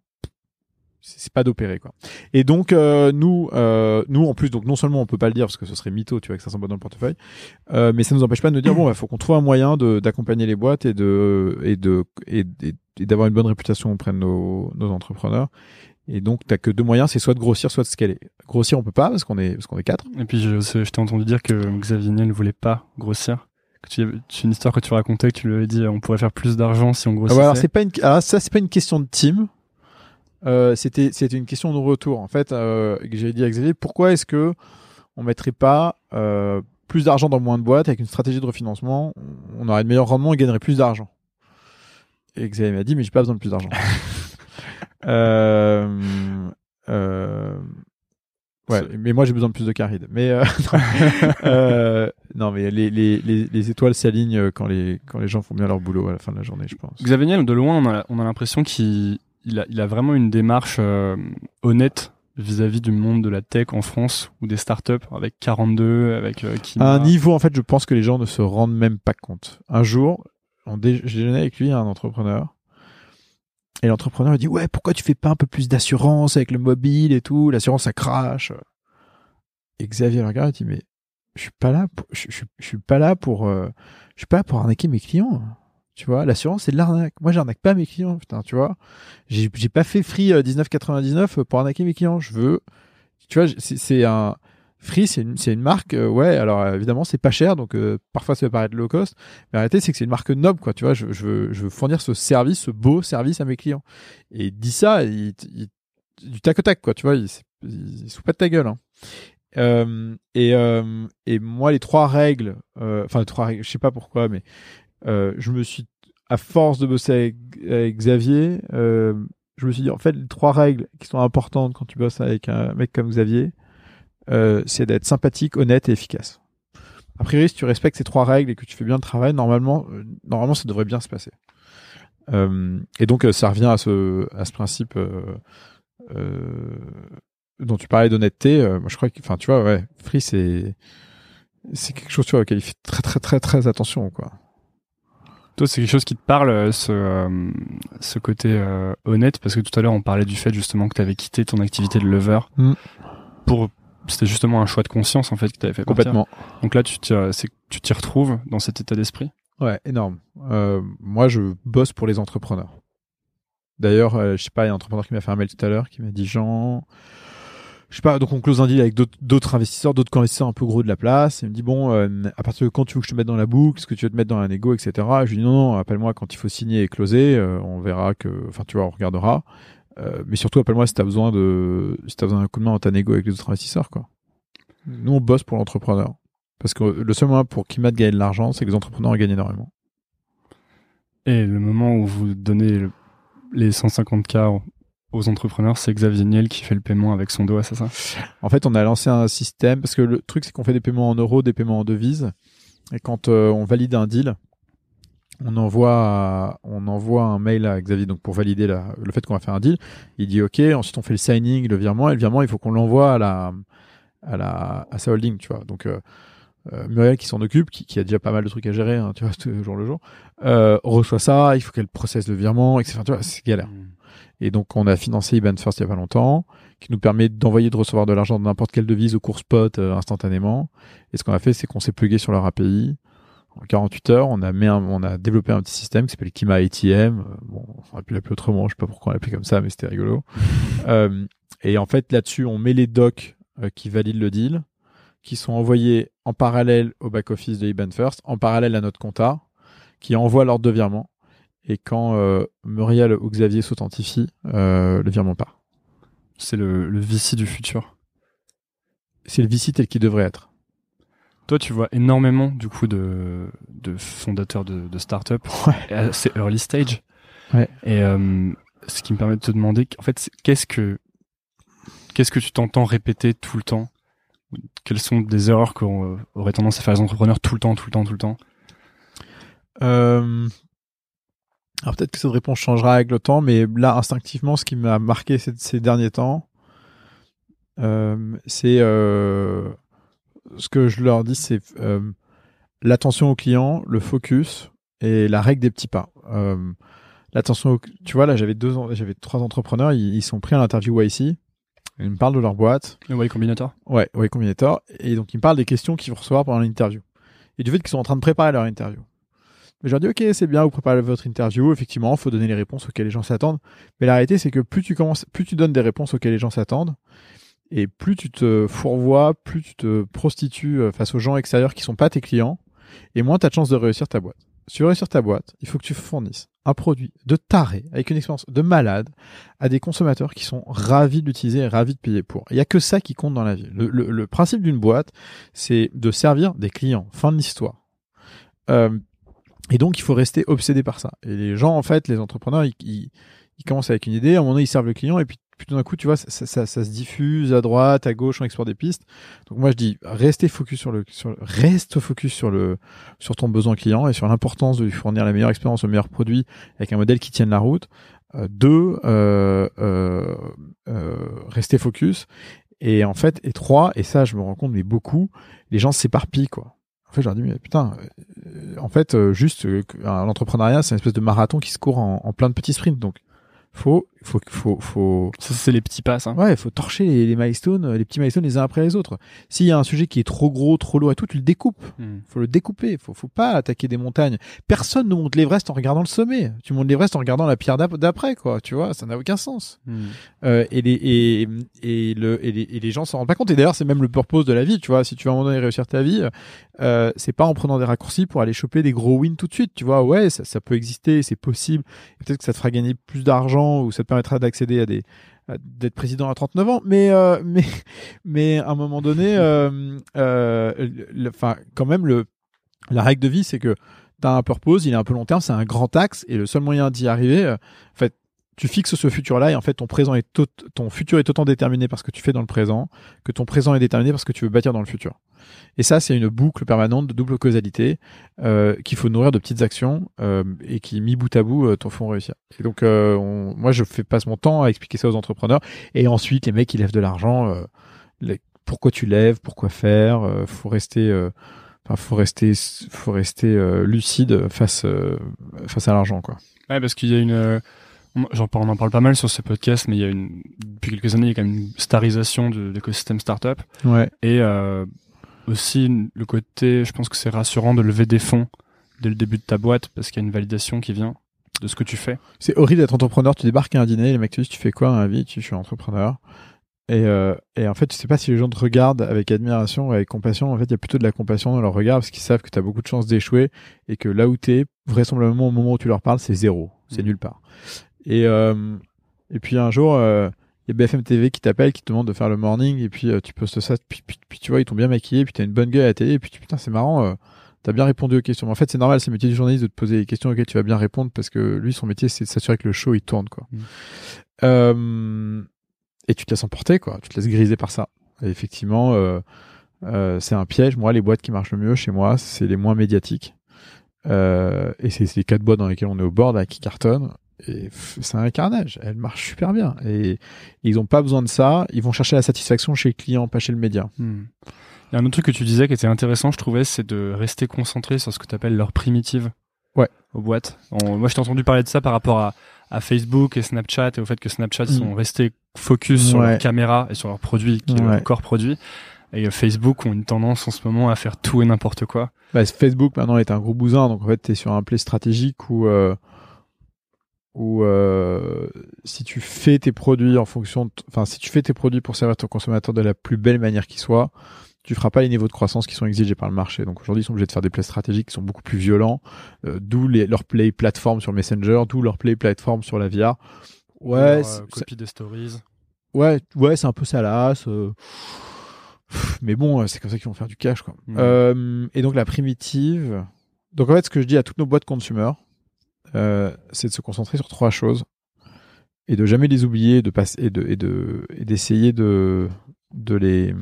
c'est pas d'opérer quoi. Et donc euh, nous euh, nous en plus donc non seulement on peut pas le dire parce que ce serait mytho tu vois que ça s'en dans le portefeuille euh, mais ça nous empêche pas de nous dire bon il faut qu'on trouve un moyen de d'accompagner les boîtes et de et de et, et- et d'avoir une bonne réputation auprès de nos, nos entrepreneurs et donc t'as que deux moyens c'est soit de grossir soit de scaler grossir on peut pas parce qu'on est parce qu'on est quatre Et puis, je, je t'ai entendu dire que Xavier Niel ne voulait pas grossir. C'est une histoire que tu racontais, que tu lui avais dit on pourrait faire plus d'argent si on Ah grossissait. ouais, alors c'est pas une alors ça c'est pas une question de team euh, c'était c'était une question de retour en fait euh, que j'ai dit à Xavier. Pourquoi est-ce que on mettrait pas euh, plus d'argent dans moins de boîtes avec une stratégie de refinancement? On aurait de meilleurs rendements et gagnerait plus d'argent. Et Xavier m'a dit mais j'ai pas besoin de plus d'argent. [LAUGHS] Euh, ouais mais moi j'ai besoin de plus de caride mais [LAUGHS] non, non, mais les, les, les, les étoiles s'alignent quand les quand les gens font bien leur boulot à la fin de la journée je pense. Xavier Niel, de loin, on a, on a l'impression qu'il il a, vraiment une démarche euh, honnête vis-à-vis du monde de la tech en France ou des startups avec 42, avec euh. À un niveau, en fait, je pense que les gens ne se rendent même pas compte. Un jour, j'ai déjeuné avec lui, un entrepreneur. Et l'entrepreneur il dit ouais pourquoi tu fais pas un peu plus d'assurance avec le mobile et tout? L'assurance ça crache et Xavier le regarde et dit mais je suis pas là pour, je, pour euh, je suis pas là pour arnaquer mes clients tu vois l'assurance c'est de l'arnaque moi j'arnaque pas mes clients putain tu vois j'ai pas fait Free euh, 19,99 pour arnaquer mes clients je veux tu vois c'est un Free, c'est une, une marque, euh, ouais, alors euh, évidemment, c'est pas cher, donc euh, parfois ça peut paraître low cost, mais en réalité, c'est que c'est une marque noble, quoi, tu vois, je, je, veux, je veux fournir ce service, ce beau service à mes clients. Et dit ça, il, du tac au tac, quoi, tu vois, il, se fout pas de ta gueule. Hein. Euh, et, euh, et moi, les trois règles, euh, enfin, les trois règles, je sais pas pourquoi, mais euh, je me suis, à force de bosser avec, avec Xavier, euh, je me suis dit, en fait, les trois règles qui sont importantes quand tu bosses avec un mec comme Xavier, euh, c'est d'être sympathique, honnête et efficace. A priori, si tu respectes ces trois règles et que tu fais bien le travail, normalement, euh, normalement, ça devrait bien se passer. Euh, et donc, euh, ça revient à ce, à ce principe euh, euh, dont tu parlais d'honnêteté. Euh, moi, je crois que, enfin, tu vois, ouais, Free, c'est c'est quelque chose tu vois, auquel il fait très très très très attention quoi. Toi, c'est quelque chose qui te parle, euh, ce, euh, ce côté euh, honnête, parce que tout à l'heure, on parlait du fait justement que tu avais quitté ton activité de lever Mm. pour. C'était justement un choix de conscience en fait que tu avais fait. partir. Complètement. Donc là, tu t'y, tu retrouves dans cet état d'esprit? Ouais, énorme. Euh, moi, je bosse pour les entrepreneurs. D'ailleurs, je sais pas, il y a un entrepreneur qui m'a fait un mail tout à l'heure qui m'a dit Jean, je sais pas, donc on close un deal avec d'autres- investisseurs, d'autres investisseurs un peu gros de la place. Il me dit bon, euh, à partir de quand tu veux que je te mette dans la boucle, est-ce que tu veux te mettre dans la négo, etc. Je lui dis non, non, appelle-moi quand il faut signer et closer. euh, on verra que, enfin, tu vois, on regardera. Euh, mais surtout, appelle-moi si t'as besoin de, si t'as besoin d'un coup de main dans ta négo avec les autres investisseurs, quoi. Nous, on bosse pour l'entrepreneur. Parce que le seul moyen pour de gagner de l'argent, c'est que les entrepreneurs gagnent énormément. Et le moment où vous donnez le- les 150K aux entrepreneurs, c'est Xavier Niel qui fait le paiement avec son doigt, c'est ça? En fait, on a lancé un système parce que le truc, c'est qu'on fait des paiements en euros, des paiements en devises. Et quand euh, on valide un deal, on envoie, on envoie un mail à Xavier donc pour valider la- le fait qu'on va faire un deal. Il dit OK. Ensuite, on fait le signing, le virement. Et le virement, il faut qu'on l'envoie à la, à la, à sa holding, tu vois. Donc euh, euh, Muriel qui s'en occupe, qui, qui a déjà pas mal de trucs à gérer, hein, tu vois, [LAUGHS] tout- jour le jour, euh, reçoit ça. Il faut qu'elle processe le virement, etc. Tu vois, c'est galère. Et donc, on a financé IBAN First il y a pas longtemps, qui nous permet d'envoyer, de recevoir de l'argent de n'importe quelle devise au cours spot euh, instantanément. Et ce qu'on a fait, c'est qu'on s'est plugué sur leur API. En 48 heures, on a, mis un- on a développé un petit système qui s'appelle Kima ATM. Bon, on aurait pu l'appeler autrement, je sais pas pourquoi on l'appelait comme ça, mais c'était rigolo. [LAUGHS] Euh, et en fait, là-dessus, on met les docs euh, qui valident le deal, qui sont envoyés en parallèle au back-office de IBAN First, en parallèle à notre compta, qui envoie l'ordre de virement. Et quand euh, Muriel ou Xavier s'authentifient, euh, le virement part. C'est le, le VC du futur. C'est le VC tel qu'il devrait être. Toi, tu vois énormément du coup de, de fondateurs de, de start-up Ouais. assez early stage. Ouais. Et euh, ce qui me permet de te demander, en fait, c'est- qu'est-ce que qu'est-ce que tu t'entends répéter tout le temps? Quelles sont des erreurs qu'auraient tendance à faire les entrepreneurs tout le temps, tout le temps, tout le temps? Euh, Alors peut-être que cette réponse changera avec le temps, mais là, instinctivement, ce qui m'a marqué ces, ces derniers temps, euh, c'est euh, ce que je leur dis, c'est euh, l'attention au client, le focus et la règle des petits pas. L'attention, au- tu vois, là, j'avais deux, j'avais trois entrepreneurs, ils, ils sont pris à l'interview YC. Ils me parlent de leur boîte. Le Y Combinator Ouais, ouais, Combinator. Et donc, ils me parlent des questions qu'ils vont recevoir pendant l'interview. Et du fait qu'ils sont en train de préparer leur interview. Mais je leur dis, OK, c'est bien, vous préparez votre interview. Effectivement, faut donner les réponses auxquelles les gens s'attendent. Mais la réalité, c'est que plus tu commences, plus tu donnes des réponses auxquelles les gens s'attendent, et plus tu te fourvoies, plus tu te prostitues euh, face aux gens extérieurs qui sont pas tes clients, et moins tu as de chances de réussir ta boîte. Si tu veux réussir ta boîte, il faut que tu fournisses un produit de taré, avec une expérience de malade, à des consommateurs qui sont ravis de l'utiliser et ravis de payer pour. Il y a que ça qui compte dans la vie. Le principe d'une boîte, c'est de servir des clients. Fin de l'histoire. Euh, et donc, il faut rester obsédé par ça. Et les gens, en fait, les entrepreneurs, ils, ils, ils commencent avec une idée, à un moment donné, ils servent le client, et puis, tout d'un coup, tu vois, ça, ça, ça se diffuse à droite, à gauche, on explore des pistes. Donc moi, je dis, restez focus sur le, sur reste focus sur le, sur ton besoin client et sur l'importance de lui fournir la meilleure expérience, le meilleur produit avec un modèle qui tienne la route. Euh, deux, euh, euh, euh, rester focus. Et en fait, et trois, et ça, je me rends compte, mais beaucoup, les gens s'éparpillent, quoi. En fait, je leur mais putain, euh, en fait, euh, juste, euh, l'entrepreneuriat, c'est une espèce de marathon qui se court en, en plein de petits sprints. Donc, faut, faut, faut, faut, Ça, c'est les petits pas, ça. ouais, faut torcher les, les milestones, euh, les petits milestones les uns après les autres. S'il y a un sujet qui est trop gros, trop lourd et tout, tu le découpes. Hmm. Faut le découper. Faut, faut pas attaquer des montagnes. Personne ne monte l'Everest en regardant le sommet. Tu montes l'Everest en regardant la pierre d'ap- d'après, quoi. Tu vois, ça n'a aucun sens. Hmm. Euh, et, les, et, et, le, et, les, et les gens s'en rendent pas compte. Et d'ailleurs, c'est même le purpose de la vie. Tu vois, si tu veux à un moment donné réussir ta vie, euh, c'est pas en prenant des raccourcis pour aller choper des gros wins tout de suite. Tu vois, ouais, ça, ça peut exister, c'est possible. Peut-être que ça te fera gagner plus d'argent ou ça permettra d'accéder à des d'être président à 39 ans. Mais euh, [LAUGHS] mais mais à un moment donné, euh, euh, enfin, quand même le la règle de vie, c'est que t'as un purpose, il est un peu long terme, c'est un grand axe et le seul moyen d'y arriver, en fait, tu fixes ce futur-là et en fait ton présent est ton futur est autant déterminé par ce que tu fais dans le présent que ton présent est déterminé par ce que tu veux bâtir dans le futur. Et ça, c'est une boucle permanente de double causalité euh, qu'il faut nourrir de petites actions euh, et qui, mis bout à bout, euh, t'en font réussir. Et donc, euh, moi, je fais passe mon temps à expliquer ça aux entrepreneurs et ensuite, les mecs, ils lèvent de l'argent. euh, pourquoi tu lèves, pourquoi faire. faut rester, faut rester, faut rester euh, lucide face euh, face à l'argent, quoi. Ouais, parce qu'il y a une. On- J'en parle, on en parle pas mal sur ce podcast, mais il y a une depuis quelques années, il y a quand même une starisation de l'écosystème startup Ouais. et euh, aussi le côté, je pense que c'est rassurant de lever des fonds dès le début de ta boîte parce qu'il y a une validation qui vient de ce que tu fais. C'est horrible d'être entrepreneur. Tu débarques à un dîner, les mecs te disent tu fais quoi dans la vie? Tu je suis entrepreneur. Et, euh, et en fait, tu sais pas si les gens te regardent avec admiration ou avec compassion. En fait, il y a plutôt de la compassion dans leur regard parce qu'ils savent que tu as beaucoup de chances d'échouer et que là où tu es, vraisemblablement au moment où tu leur parles, c'est zéro. C'est Mm. nulle part. Et, euh, et puis un jour, euh, il y a BFM TV qui t'appelle, qui te demande de faire le morning et puis euh, tu postes ça. Puis, puis, puis tu vois, ils t'ont bien maquillé, puis tu as une bonne gueule à la télé. Et puis tu- putain, c'est marrant. euh, T'as bien répondu aux questions. Mais en fait, c'est normal, c'est le métier du journaliste de te poser des questions auxquelles tu vas bien répondre parce que lui, son métier, c'est de s'assurer que le show, il tourne, quoi. Mm. Euh, et tu te laisses emporter, quoi. Tu te laisses griser par ça. Et effectivement, euh, euh, c'est un piège. Moi, les boîtes qui marchent le mieux chez moi, c'est les moins médiatiques. Euh, et c'est les quatre boîtes dans lesquelles on est au board, là, qui cartonnent. Et c'est un carnage. Elles marchent super bien. Et ils n'ont pas besoin de ça. Ils vont chercher la satisfaction chez le client, pas chez le média. Hmm. Il y a un autre truc que tu disais qui était intéressant, je trouvais, c'est de rester concentré sur ce que tu appelles leur primitive Ouais. aux boîtes. On- moi, je t'ai entendu parler de ça par rapport à, à Facebook et Snapchat et au fait que Snapchat ils sont restés focus sur leur caméra et sur leur produit, qui est Ouais. leur corps produit. Et euh, Facebook ont une tendance en ce moment à faire tout et n'importe quoi. Bah, Facebook maintenant est un gros bousin, donc en fait tu es sur un play stratégique où, euh, où euh, si tu fais tes produits en fonction, de- enfin si tu fais tes produits pour servir ton consommateur de la plus belle manière qui soit, tu feras pas les niveaux de croissance qui sont exigés par le marché. Donc aujourd'hui ils sont obligés de faire des plays stratégiques qui sont beaucoup plus violents, euh, d'où leur play plateforme sur Messenger, d'où leur play plateforme sur la VR. Ouais, euh, c'est- copie des stories. ouais, ouais, c'est un peu salace. Mais bon, euh, c'est comme ça qu'ils vont faire du cash, quoi. Et donc la primitive. Donc en fait, ce que je dis à toutes nos boîtes consumer, euh, c'est de se concentrer sur trois choses et de jamais les oublier, de passer et de et de et d'essayer de de les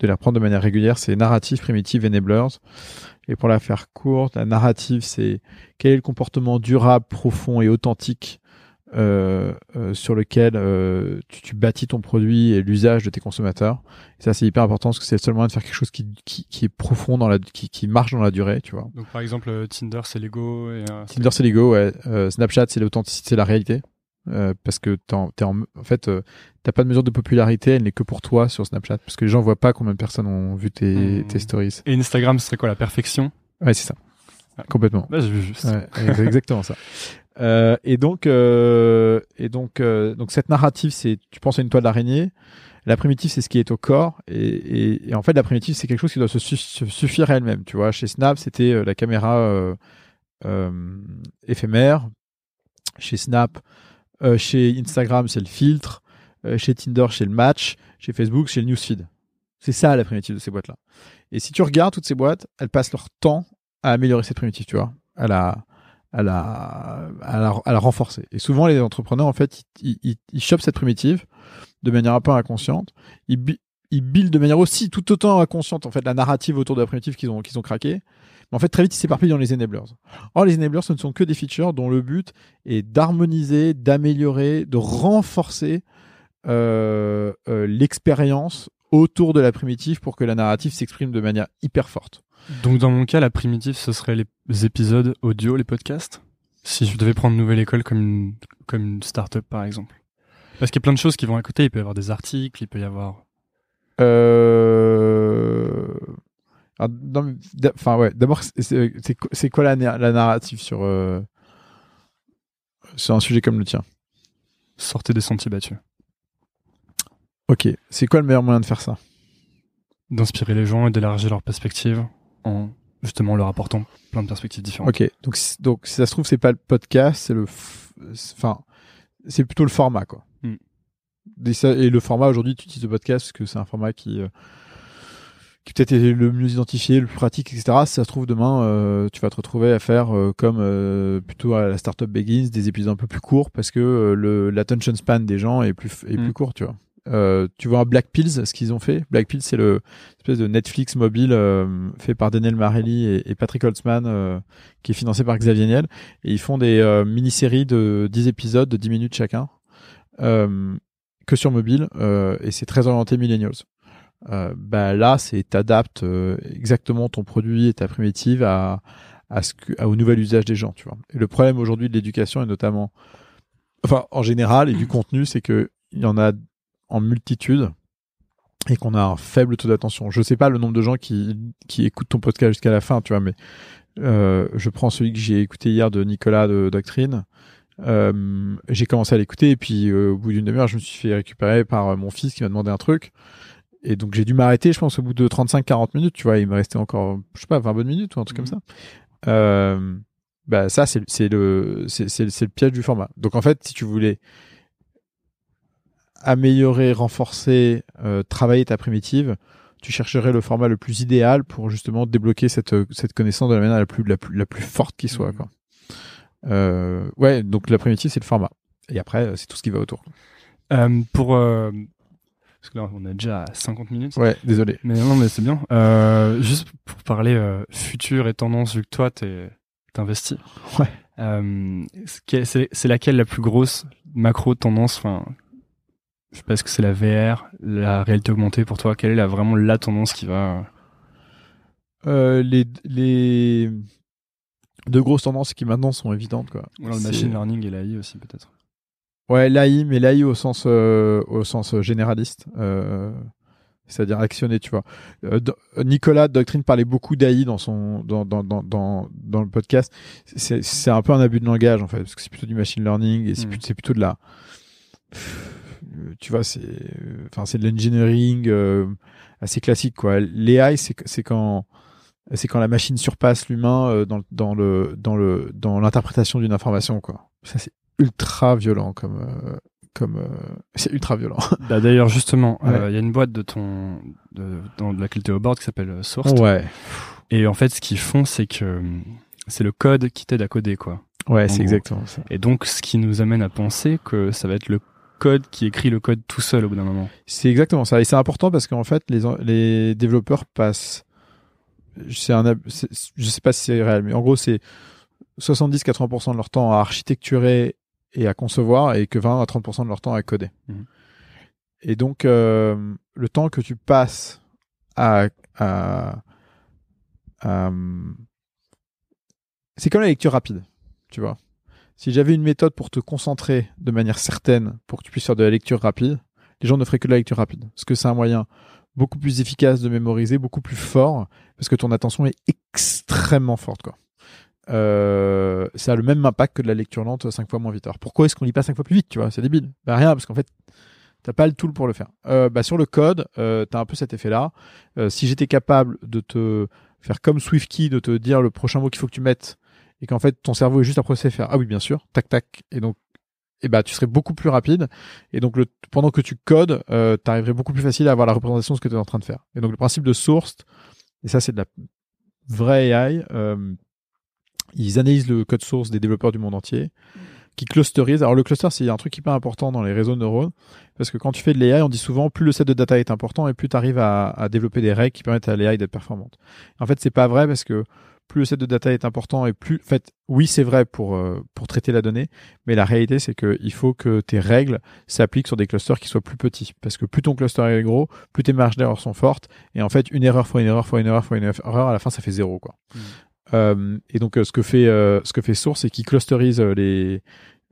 de les reprendre de manière régulière. C'est narrative, primitive, enablers. Et pour la faire courte, la narrative, c'est quel est le comportement durable, profond et authentique euh, euh, sur lequel euh, tu, tu bâtis ton produit et l'usage de tes consommateurs. Et ça, c'est hyper important parce que c'est le seul moyen de faire quelque chose qui, qui, qui est profond dans la, qui, qui marche dans la durée, tu vois. Donc, par exemple, euh, Tinder, c'est l'ego. Et, Tinder, c'est l'ego, ouais. Euh, Snapchat, c'est l'authenticité, c'est la réalité. Euh, parce que t'es en, t'es en, en fait, euh, t'as pas de mesure de popularité, elle n'est que pour toi sur Snapchat. Parce que les gens voient pas combien de personnes ont vu tes, Hmm. tes stories. Et Instagram, ce serait quoi la perfection? Ouais, c'est ça. Ah. Complètement. Bah, juste. Ouais, exactement ça. [LAUGHS] Euh, et donc, euh, et donc, euh, donc cette narrative, c'est, tu penses à une toile d'araignée. La primitive, c'est ce qui est au corps. Et, en fait, la primitive, c'est quelque chose qui doit se, su- se suffire à elle-même. Tu vois, chez Snap, c'était la caméra éphémère. Chez Snap, chez Instagram, c'est le filtre. Chez Tinder, c'est le match. Chez Facebook, c'est le newsfeed. C'est ça la primitive de ces boîtes-là. Et si tu regardes toutes ces boîtes, elles passent leur temps à améliorer cette primitive, tu vois, à la, à la, à la, à la renforcer. Et souvent, les entrepreneurs, en fait, ils, ils, ils chopent cette primitive de manière un peu inconsciente. Ils, ils buildent de manière aussi tout autant inconsciente, en fait, la narrative autour de la primitive qu'ils ont, qu'ils ont craqué. Mais en fait, très vite, ils s'éparpillent dans les enablers. Or, les enablers, ce ne sont que des features dont le but est d'harmoniser, d'améliorer, de renforcer euh, euh, l'expérience autour de la primitive pour que la narrative s'exprime de manière hyper forte. Donc dans mon cas, la primitive, ce serait les épisodes audio, les podcasts. Si je devais prendre Nouvelle École comme une, comme une start-up, par exemple. Parce qu'il y a plein de choses qui vont à côté. Il peut y avoir des articles, il peut y avoir... Euh... alors, non, mais d'a- Enfin ouais, d'abord c'est- quoi- la, la narrative sur euh, sur un sujet comme le tien? Sortez des sentiers battus. Ok, c'est quoi le meilleur moyen de faire ça? D'inspirer les gens et d'élargir leur perspective en justement leur apportant plein de perspectives différentes. Ok, donc donc si ça se trouve c'est pas le podcast, c'est le, f- enfin c'est plutôt le format quoi. Mm. Et, ça- et le format aujourd'hui tu utilises le podcast parce que c'est un format qui euh, qui peut-être est le mieux identifié, le plus pratique, etc. Si ça se trouve demain, euh, tu vas te retrouver à faire euh, comme plutôt à la startup Begins des épisodes un peu plus courts parce que le l'attention span des gens est plus est Mm. plus court, tu vois. Euh, tu vois Black Pills, ce qu'ils ont fait? Black Pills, c'est le espèce de Netflix mobile euh, fait par Daniel Marelli et, Patrick Holtzman, euh, qui est financé par Xavier Niel. Et ils font des mini-séries de 10 épisodes de 10 minutes chacun, que sur mobile, et c'est très orienté millennials. Bah là, c'est t'adaptes exactement ton produit et ta primitive à, au nouvel usage des gens, tu vois. Et le problème aujourd'hui de l'éducation et notamment, enfin en général et du contenu, c'est que il y en a en multitude et qu'on a un faible taux d'attention. Je sais pas le nombre de gens qui qui écoutent ton podcast jusqu'à la fin, tu vois, mais euh, je prends celui que j'ai écouté hier de Nicolas de Doctrine. Euh, j'ai commencé à l'écouter et puis euh, au bout d'une demi-heure, je me suis fait récupérer par mon fils qui m'a demandé un truc. Et donc j'ai dû m'arrêter, je pense, au bout de 35-40 minutes, tu vois, il me restait encore, je sais pas, 20 bonnes minutes ou un truc comme ça. Euh, bah ça, c'est le c'est c'est c'est le piège du format. Donc en fait, si tu voulais améliorer, renforcer, euh, travailler ta primitive, tu chercherais le format le plus idéal pour justement débloquer cette cette connaissance de la manière la plus la plus la plus forte qui soit. Quoi. Euh, ouais, donc la primitive c'est le format. Et après, c'est tout ce qui va autour. Euh, pour euh, parce que là on est déjà à 50 minutes. Ouais, désolé. Mais non, mais c'est bien. Euh, juste pour parler euh, futur et tendance, vu que toi t'investis. Ouais. Euh, c'est c'est laquelle la plus grosse macro tendance Enfin, je sais pas, est-ce que c'est la VR, la réalité augmentée pour toi Quelle est la, vraiment la tendance qui va Euh, les les deux grosses tendances qui maintenant sont évidentes quoi. Alors le machine learning et l'AI aussi peut-être. Ouais, l'AI, mais l'AI au sens euh, au sens généraliste, euh, c'est-à-dire actionner, tu vois. Euh, Do- Nicolas Doctrine parlait beaucoup d'AI dans son dans dans dans dans, le podcast. C'est c'est un peu un abus de langage en fait, parce que c'est plutôt du machine learning et c'est Mm. plutôt, de la euh, tu vois, c'est euh, enfin c'est de l'engineering euh, assez classique quoi. L'AI c'est c'est quand c'est quand la machine surpasse l'humain euh, dans, dans le dans le dans l'interprétation d'une information quoi. Ça c'est ultra violent comme euh, comme euh, c'est ultra violent. [LAUGHS] Bah, D'ailleurs justement, il Ouais. y a une boîte de ton de, dans de laquelle tu es au board qui s'appelle euh, Sourced. ouais. Et en fait, ce qu'ils font, c'est que euh, c'est le code qui t'aide à coder quoi. Ouais, c'est exactement ça. Et donc, ce qui nous amène à penser que ça va être le code qui écrit le code tout seul au bout d'un moment. C'est exactement ça et c'est important parce qu'en fait les les développeurs passent un je sais pas si c'est réel mais en gros c'est 70-80% de leur temps à architecturer et à concevoir et que 20 à 30% de leur temps à coder. Mhm. Et donc euh, le temps que tu passes à, à, à- c'est comme la lecture rapide, tu vois. Si j'avais une méthode pour te concentrer de manière certaine pour que tu puisses faire de la lecture rapide, les gens ne feraient que de la lecture rapide. Parce que c'est un moyen beaucoup plus efficace de mémoriser, beaucoup plus fort, parce que ton attention est extrêmement forte, quoi. Euh, ça a le même impact que de la lecture lente 5 fois moins vite. Alors pourquoi est-ce qu'on lit pas 5 fois plus vite, tu vois? C'est débile. Bah rien, parce qu'en fait, t'as pas le tool pour le faire. Euh, bah sur le code, euh, t'as un peu cet effet-là. Euh, si j'étais capable de te faire comme SwiftKey, de te dire le prochain mot qu'il faut que tu mettes, et qu'en fait ton cerveau est juste à processer faire ah oui bien sûr, tac tac, et donc et bah tu serais beaucoup plus rapide. Et donc pendant que tu codes euh, tu arriverais beaucoup plus facile à avoir la représentation de ce que tu es en train de faire. Et donc le principe de source et ça c'est de la vraie AI euh, ils analysent le code source des développeurs du monde entier qui clusterisent. Alors le cluster c'est un truc hyper important dans les réseaux de neurones parce que quand tu fais de l'AI on dit souvent plus le set de data est important et plus tu arrives à, à développer des règles qui permettent à l'AI d'être performante. En fait c'est pas vrai parce que plus le set de data est important et plus, en fait, oui, c'est vrai pour euh, pour traiter la donnée, mais la réalité c'est que il faut que tes règles s'appliquent sur des clusters qui soient plus petits, parce que plus ton cluster est gros, plus tes marges d'erreur sont fortes, et en fait, une erreur fois une erreur fois une erreur fois une erreur, à la fin, ça fait zéro, quoi. Mm. Euh, et donc, euh, ce que fait ce que fait Source, c'est qu'il clusterise les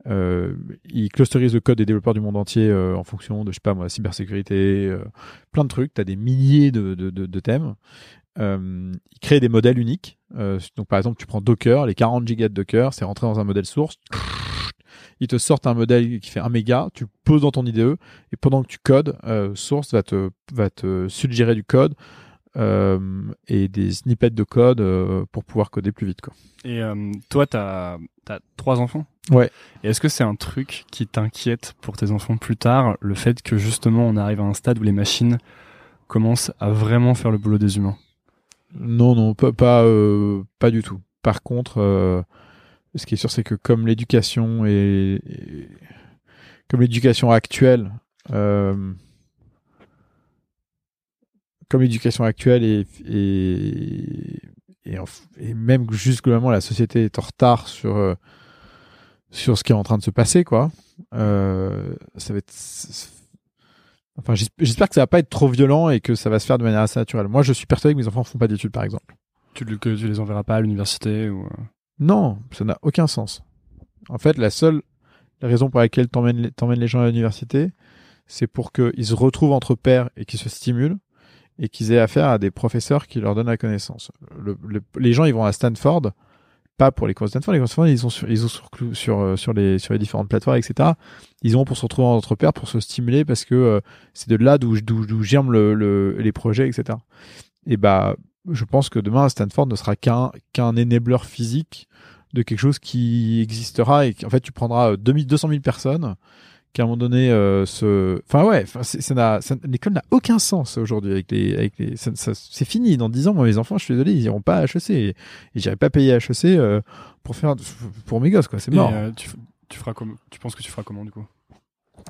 euh, il clusterise le code des développeurs du monde entier euh, en fonction de, je sais pas moi, cybersécurité, euh, plein de trucs. Tu as des milliers de, de, de, de thèmes. Euh, il crée des modèles uniques. Euh, donc par exemple, tu prends Docker, les 40 gigas de Docker, c'est rentré dans un modèle source. [SNIFFS] Il te sort un modèle qui fait 1 méga, tu le poses dans ton IDE et pendant que tu codes, euh, Source va te va te suggérer du code euh, et des snippets de code euh, pour pouvoir coder plus vite quoi. Et euh, toi, t'as as trois enfants? Ouais. Et est-ce que c'est un truc qui t'inquiète pour tes enfants plus tard, le fait que justement on arrive à un stade où les machines commencent à vraiment faire le boulot des humains? Non, non, pas, pas, euh, pas du tout. Par contre, euh, ce qui est sûr, c'est que comme l'éducation est, comme l'éducation actuelle, euh, comme l'éducation actuelle est, est, et, et même juste globalement la société est en retard sur euh, sur ce qui est en train de se passer, quoi. Euh, ça va être Enfin, j'esp- j'espère que ça va pas être trop violent et que ça va se faire de manière assez naturelle. Moi, je suis persuadé que mes enfants font pas d'études, par exemple. Tu, que tu les enverras pas à l'université ou. euh, Non, ça n'a aucun sens. En fait, la seule raison pour laquelle t'emmènes les, t'emmènes les gens à l'université, c'est pour qu'ils se retrouvent entre pairs et qu'ils se stimulent et qu'ils aient affaire à des professeurs qui leur donnent la connaissance. Le- le- les gens, ils vont à Stanford, pas pour les cours de Stanford, les cours de Stanford, ils sont sur, ils sont sur, sur, euh, sur les, sur les différentes plateformes, etc. Ils vont pour se retrouver entre pairs, pour se stimuler parce que euh, c'est de là d'où, d'où, germent le, le- les projets, etc. Et bah, je pense que demain, Stanford ne sera qu'un, qu'un enabler physique de quelque chose qui existera et qu'en fait tu prendras euh, 2000 200 000 personnes qui à un moment donné euh, enfin ouais enfin, c'est- ça n'a ça- l'école n'a aucun sens aujourd'hui avec les avec les c'est fini dans 10 ans moi mes enfants je suis désolé ils iront pas à HEC et, et j'irai pas payer HEC euh, pour faire pour mes gosses quoi c'est mort euh, tu, feras comme. Tu penses que tu feras comment du coup?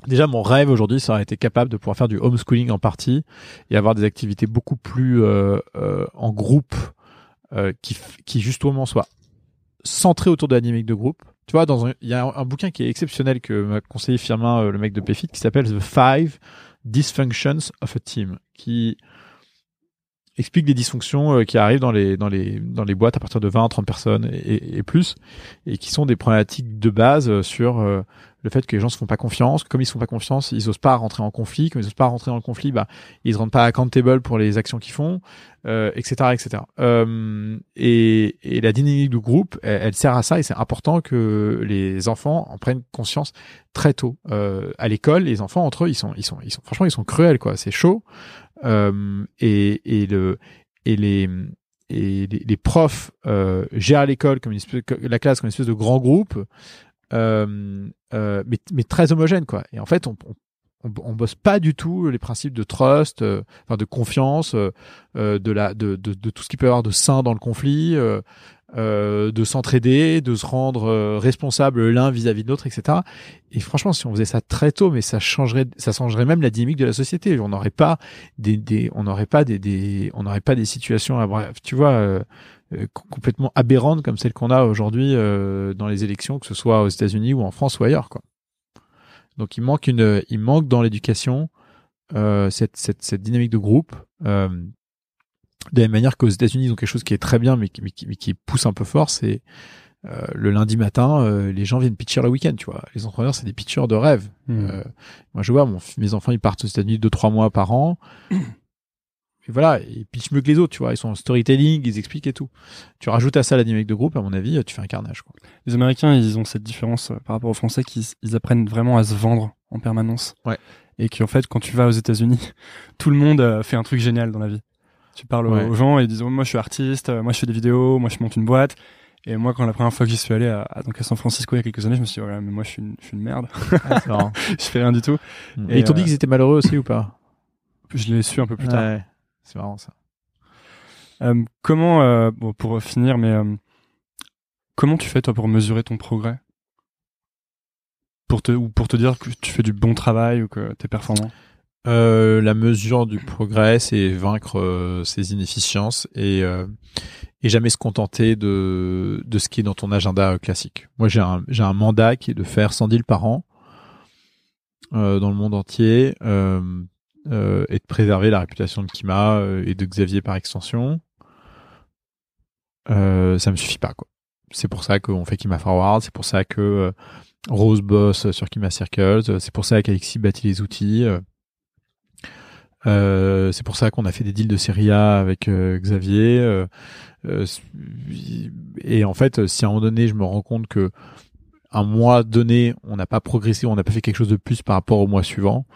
Déjà, mon rêve aujourd'hui, ça aurait été capable de pouvoir faire du homeschooling en partie et avoir des activités beaucoup plus en groupe qui, qui justement soient centrées autour de la dynamique de groupe. Tu vois, dans un- il y a un, un bouquin qui est exceptionnel que m'a conseillé Firmin, euh, le mec de PFIT, qui s'appelle The Five Dysfunctions of a Team, qui explique des dysfonctions euh, qui arrivent dans les dans les dans les boîtes à partir de 20 30 personnes et, et- plus et qui sont des problématiques de base euh, sur euh, le fait que les gens se font pas confiance, comme ils se font pas confiance, ils osent pas rentrer en conflit, comme ils osent pas rentrer dans le conflit, bah ils se rendent pas accountable pour les actions qu'ils font, euh, etc., etc. Euh, et, et la dynamique du groupe, elle, elle sert à ça et c'est important que les enfants en prennent conscience très tôt. Euh, à l'école, les enfants entre eux, ils sont, ils sont, ils sont, franchement, ils sont cruels quoi. C'est chaud. Euh, et, et le et les et les, les profs euh, gèrent l'école comme une espèce, la classe comme une espèce de grand groupe euh, euh, mais, mais très homogène quoi. Et en fait, on, on, on bosse pas du tout les principes de trust, euh, enfin de confiance, euh, de la de, de, de tout ce qui peut y avoir de sain dans le conflit, euh, de s'entraider, de se rendre euh, responsable l'un vis-à-vis de l'autre, etc. Et franchement, si on faisait ça très tôt, mais ça changerait, ça changerait même la dynamique de la société. On n'aurait pas des, des on n'aurait pas des, des on n'aurait pas des situations, tu vois. euh, euh, complètement aberrantes comme celles qu'on a aujourd'hui euh, dans les élections, que ce soit aux États-Unis ou en France ou ailleurs, quoi. Donc il manque une, il manque dans l'éducation euh, cette, cette, cette dynamique de groupe. Euh, de la même manière qu'aux États-Unis, ils ont quelque chose qui est très bien, mais qui, mais qui, mais qui pousse un peu fort, c'est euh, le lundi matin, euh, les gens viennent pitcher le week-end, tu vois. Les entrepreneurs, c'est des pitchers de rêve. Hmm. Euh, moi, je vois, mon, mes enfants, ils partent aux États-Unis deux, trois mois par an. Et voilà, ils pitchent mieux que les autres, tu vois. Ils sont en storytelling, ils expliquent et tout. Tu rajoutes à ça la dynamique de groupe, à mon avis, tu fais un carnage, quoi. Les Américains, ils ont cette différence euh, par rapport aux Français qu'ils ils apprennent vraiment à se vendre en permanence. Ouais. Et qu'en fait, quand tu vas aux États-Unis, [LAUGHS] tout le monde euh, fait un truc génial dans la vie. Tu parles aux- Ouais. aux gens et ils disent oh, moi je suis artiste, euh, moi je fais des vidéos, moi je monte une boîte. Et moi, quand la première fois que j'y suis allé à, à- donc à San Francisco il y a quelques années, je me suis dit voilà, mais moi je suis une, je suis une merde, c'est marrant. [LAUGHS] je fais rien du tout. Et, Et, ils t'ont dit euh, qu'ils étaient malheureux aussi ou pas? Je l'ai su un peu plus tard. Ouais, c'est marrant ça. Euh, comment, euh, bon, pour finir, mais euh, comment tu fais toi pour mesurer ton progrès? Pour te ou pour te dire que tu fais du bon travail ou que t'es performant? Euh, la mesure du progrès, c'est vaincre euh, ses inefficiences et, euh, et jamais se contenter de, ce qui est dans ton agenda euh, classique. Moi, j'ai un, mandat qui est de faire 100 deals par an euh, dans le monde entier et de préserver la réputation de Kima et de Xavier par extension. Euh, ça me suffit pas, quoi. C'est pour ça qu'on fait Kima Forward, c'est pour ça que Rose bosse sur Kima Circles, c'est pour ça qu'Alexis bâtit les outils. Euh, euh, c'est pour ça qu'on a fait des deals de Serie A avec euh, Xavier. euh, euh, et en fait, si à un moment donné, je me rends compte que un mois donné, on n'a pas progressé, on n'a pas fait quelque chose de plus par rapport au mois suivant,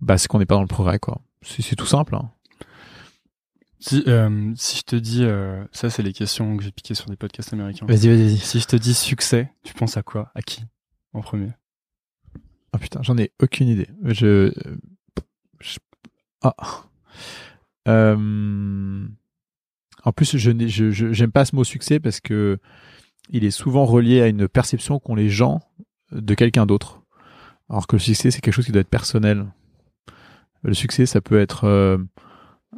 bah c'est qu'on n'est pas dans le progrès, quoi. C'est c'est tout simple. Hein. Si, euh, si je te dis, euh, ça c'est les questions que j'ai piquées sur des podcasts américains. Vas-y, vas-y, vas-y. Si je te dis succès, tu penses à quoi? À qui? En premier Oh putain, j'en ai aucune idée. Je, je- ah. Euh, En plus, je n'ai- je je- j'aime pas ce mot succès parce que il est souvent relié à une perception qu'ont les gens de quelqu'un d'autre. Alors que le succès, c'est quelque chose qui doit être personnel. Le succès, ça peut être euh,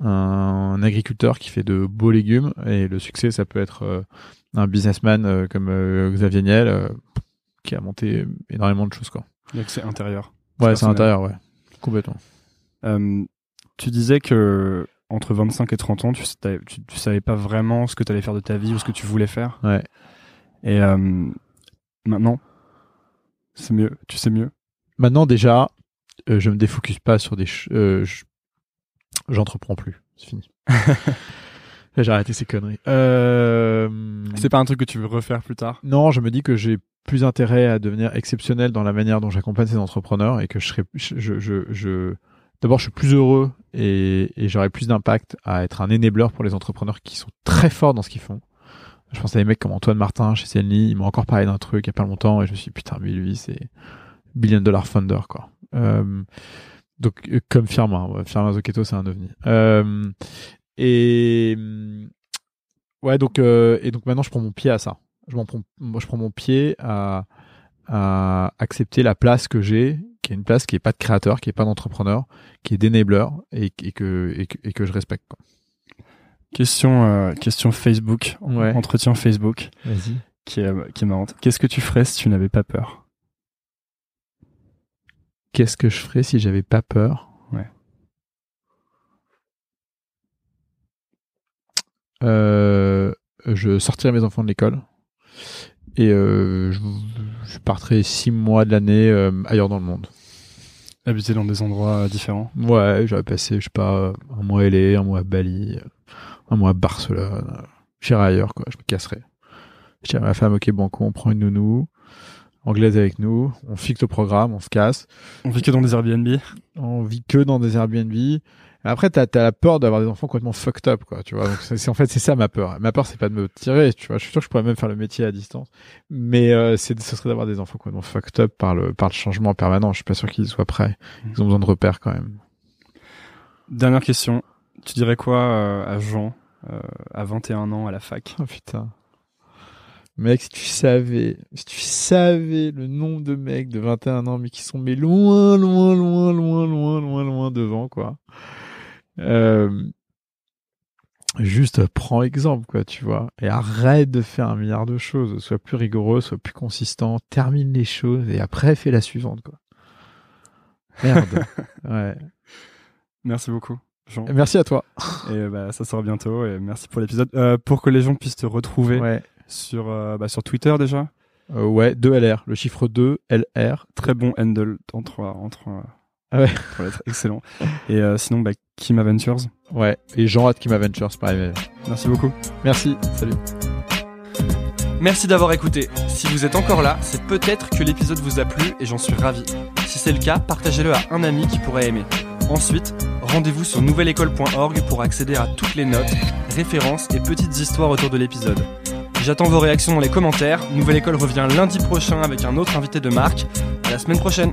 un agriculteur qui fait de beaux légumes, et le succès, ça peut être euh, un businessman euh, comme Xavier Niel qui a monté énormément de choses, quoi. Donc c'est intérieur. Ouais, C'est intérieur, ouais. Complètement. Tu disais que entre 25 et 30 ans, tu, tu, tu savais pas vraiment ce que tu allais faire de ta vie ou ce que tu voulais faire. Ouais. Et euh, maintenant, c'est mieux. Tu sais mieux. Maintenant, déjà, euh, je me défocus pas sur des. euh, je- J'entreprends plus. C'est fini. [LAUGHS] J'ai arrêté ces conneries. Euh... C'est pas un truc que tu veux refaire plus tard? Non, je me dis que j'ai plus intérêt à devenir exceptionnel dans la manière dont j'accompagne ces entrepreneurs et que je serai, je, je, je, je- d'abord, je suis plus heureux et, et j'aurai plus d'impact à être un enabler pour les entrepreneurs qui sont très forts dans ce qu'ils font. Je pense à des mecs comme Antoine Martin chez Cenly, il m'a encore parlé d'un truc il y a pas longtemps et je me suis dit, putain, mais lui, c'est billion dollar founder, quoi. Euh, donc, euh, comme Firma, ouais, Zoketo, c'est un ovni. Euh, et, ouais, donc, et donc maintenant, je prends mon pied à ça je, prends, je prends mon pied à, à accepter la place que j'ai, qui est une place qui est pas de créateur, qui est pas d'entrepreneur, qui est d'enabler et, et, que, et, que, et que je respecte. Quoi. Question, euh, question Facebook, Ouais. entretien Facebook, Vas-y. qui est, qui est marrante. Qu'est-ce que tu ferais si tu n'avais pas peur? Qu'est-ce que je ferais si j'avais pas peur? Ouais. Euh, je sortirais mes enfants de l'école et euh, je, je partirais six mois de l'année euh, ailleurs dans le monde. Habiter dans des endroits euh, différents Ouais, j'aurais passé, je sais pas, un mois à LA, un mois à Bali, un mois à Barcelone. J'irai ailleurs, quoi. Je me casserai. Je dirais à ma femme, ok, banco, on prend une nounou, anglaise avec nous, on fixe le programme, on se casse. On vit que dans des Airbnb On vit que dans des Airbnb. Après, t'as as la peur d'avoir des enfants complètement fucked up, quoi. Tu vois. Donc, c'est c'est- en fait, c'est ça ma peur. Ma peur, c'est pas de me tirer, tu vois. Je suis sûr que je pourrais même faire le métier à distance. Mais, euh, c'est, ce serait d'avoir des enfants complètement fucked up par le, par le changement permanent. Je suis pas sûr qu'ils soient prêts. Ils ont besoin de repères, quand même. Dernière question. Tu dirais quoi euh, à Jean, euh, à 21 ans, à la fac? Oh putain. Mec, si tu savais, si tu savais le nombre de mecs de 21 ans, mais qui sont mais loin, loin, loin, loin, loin, loin, loin devant, quoi. Euh, juste prends exemple, quoi, tu vois. Et arrête de faire un milliard de choses. Sois plus rigoureux, sois plus consistant, termine les choses et après fais la suivante, quoi. Merde. [LAUGHS] ouais. Merci beaucoup, Jean. Merci à toi. Et euh, bah, ça sort bientôt. Et merci pour l'épisode. Euh, pour que les gens puissent te retrouver Ouais. sur, euh, bah, sur Twitter déjà. Euh, ouais, 2 LR. Le chiffre 2, LR. Très bon handle entre, entre, euh, Ah ouais. [LAUGHS] pour être excellent. Et euh, sinon, bah, Kim Adventures. Ouais. Et Jean at Kim Adventures, pareil. Merci beaucoup. Merci. Salut. Merci d'avoir écouté. Si vous êtes encore là, c'est peut-être que l'épisode vous a plu et j'en suis ravi. Si c'est le cas, partagez-le à un ami qui pourrait aimer. Ensuite, rendez-vous sur nouvelleécole.org pour accéder à toutes les notes, références et petites histoires autour de l'épisode. J'attends vos réactions dans les commentaires. Nouvelle École revient lundi prochain avec un autre invité de marque. À la semaine prochaine.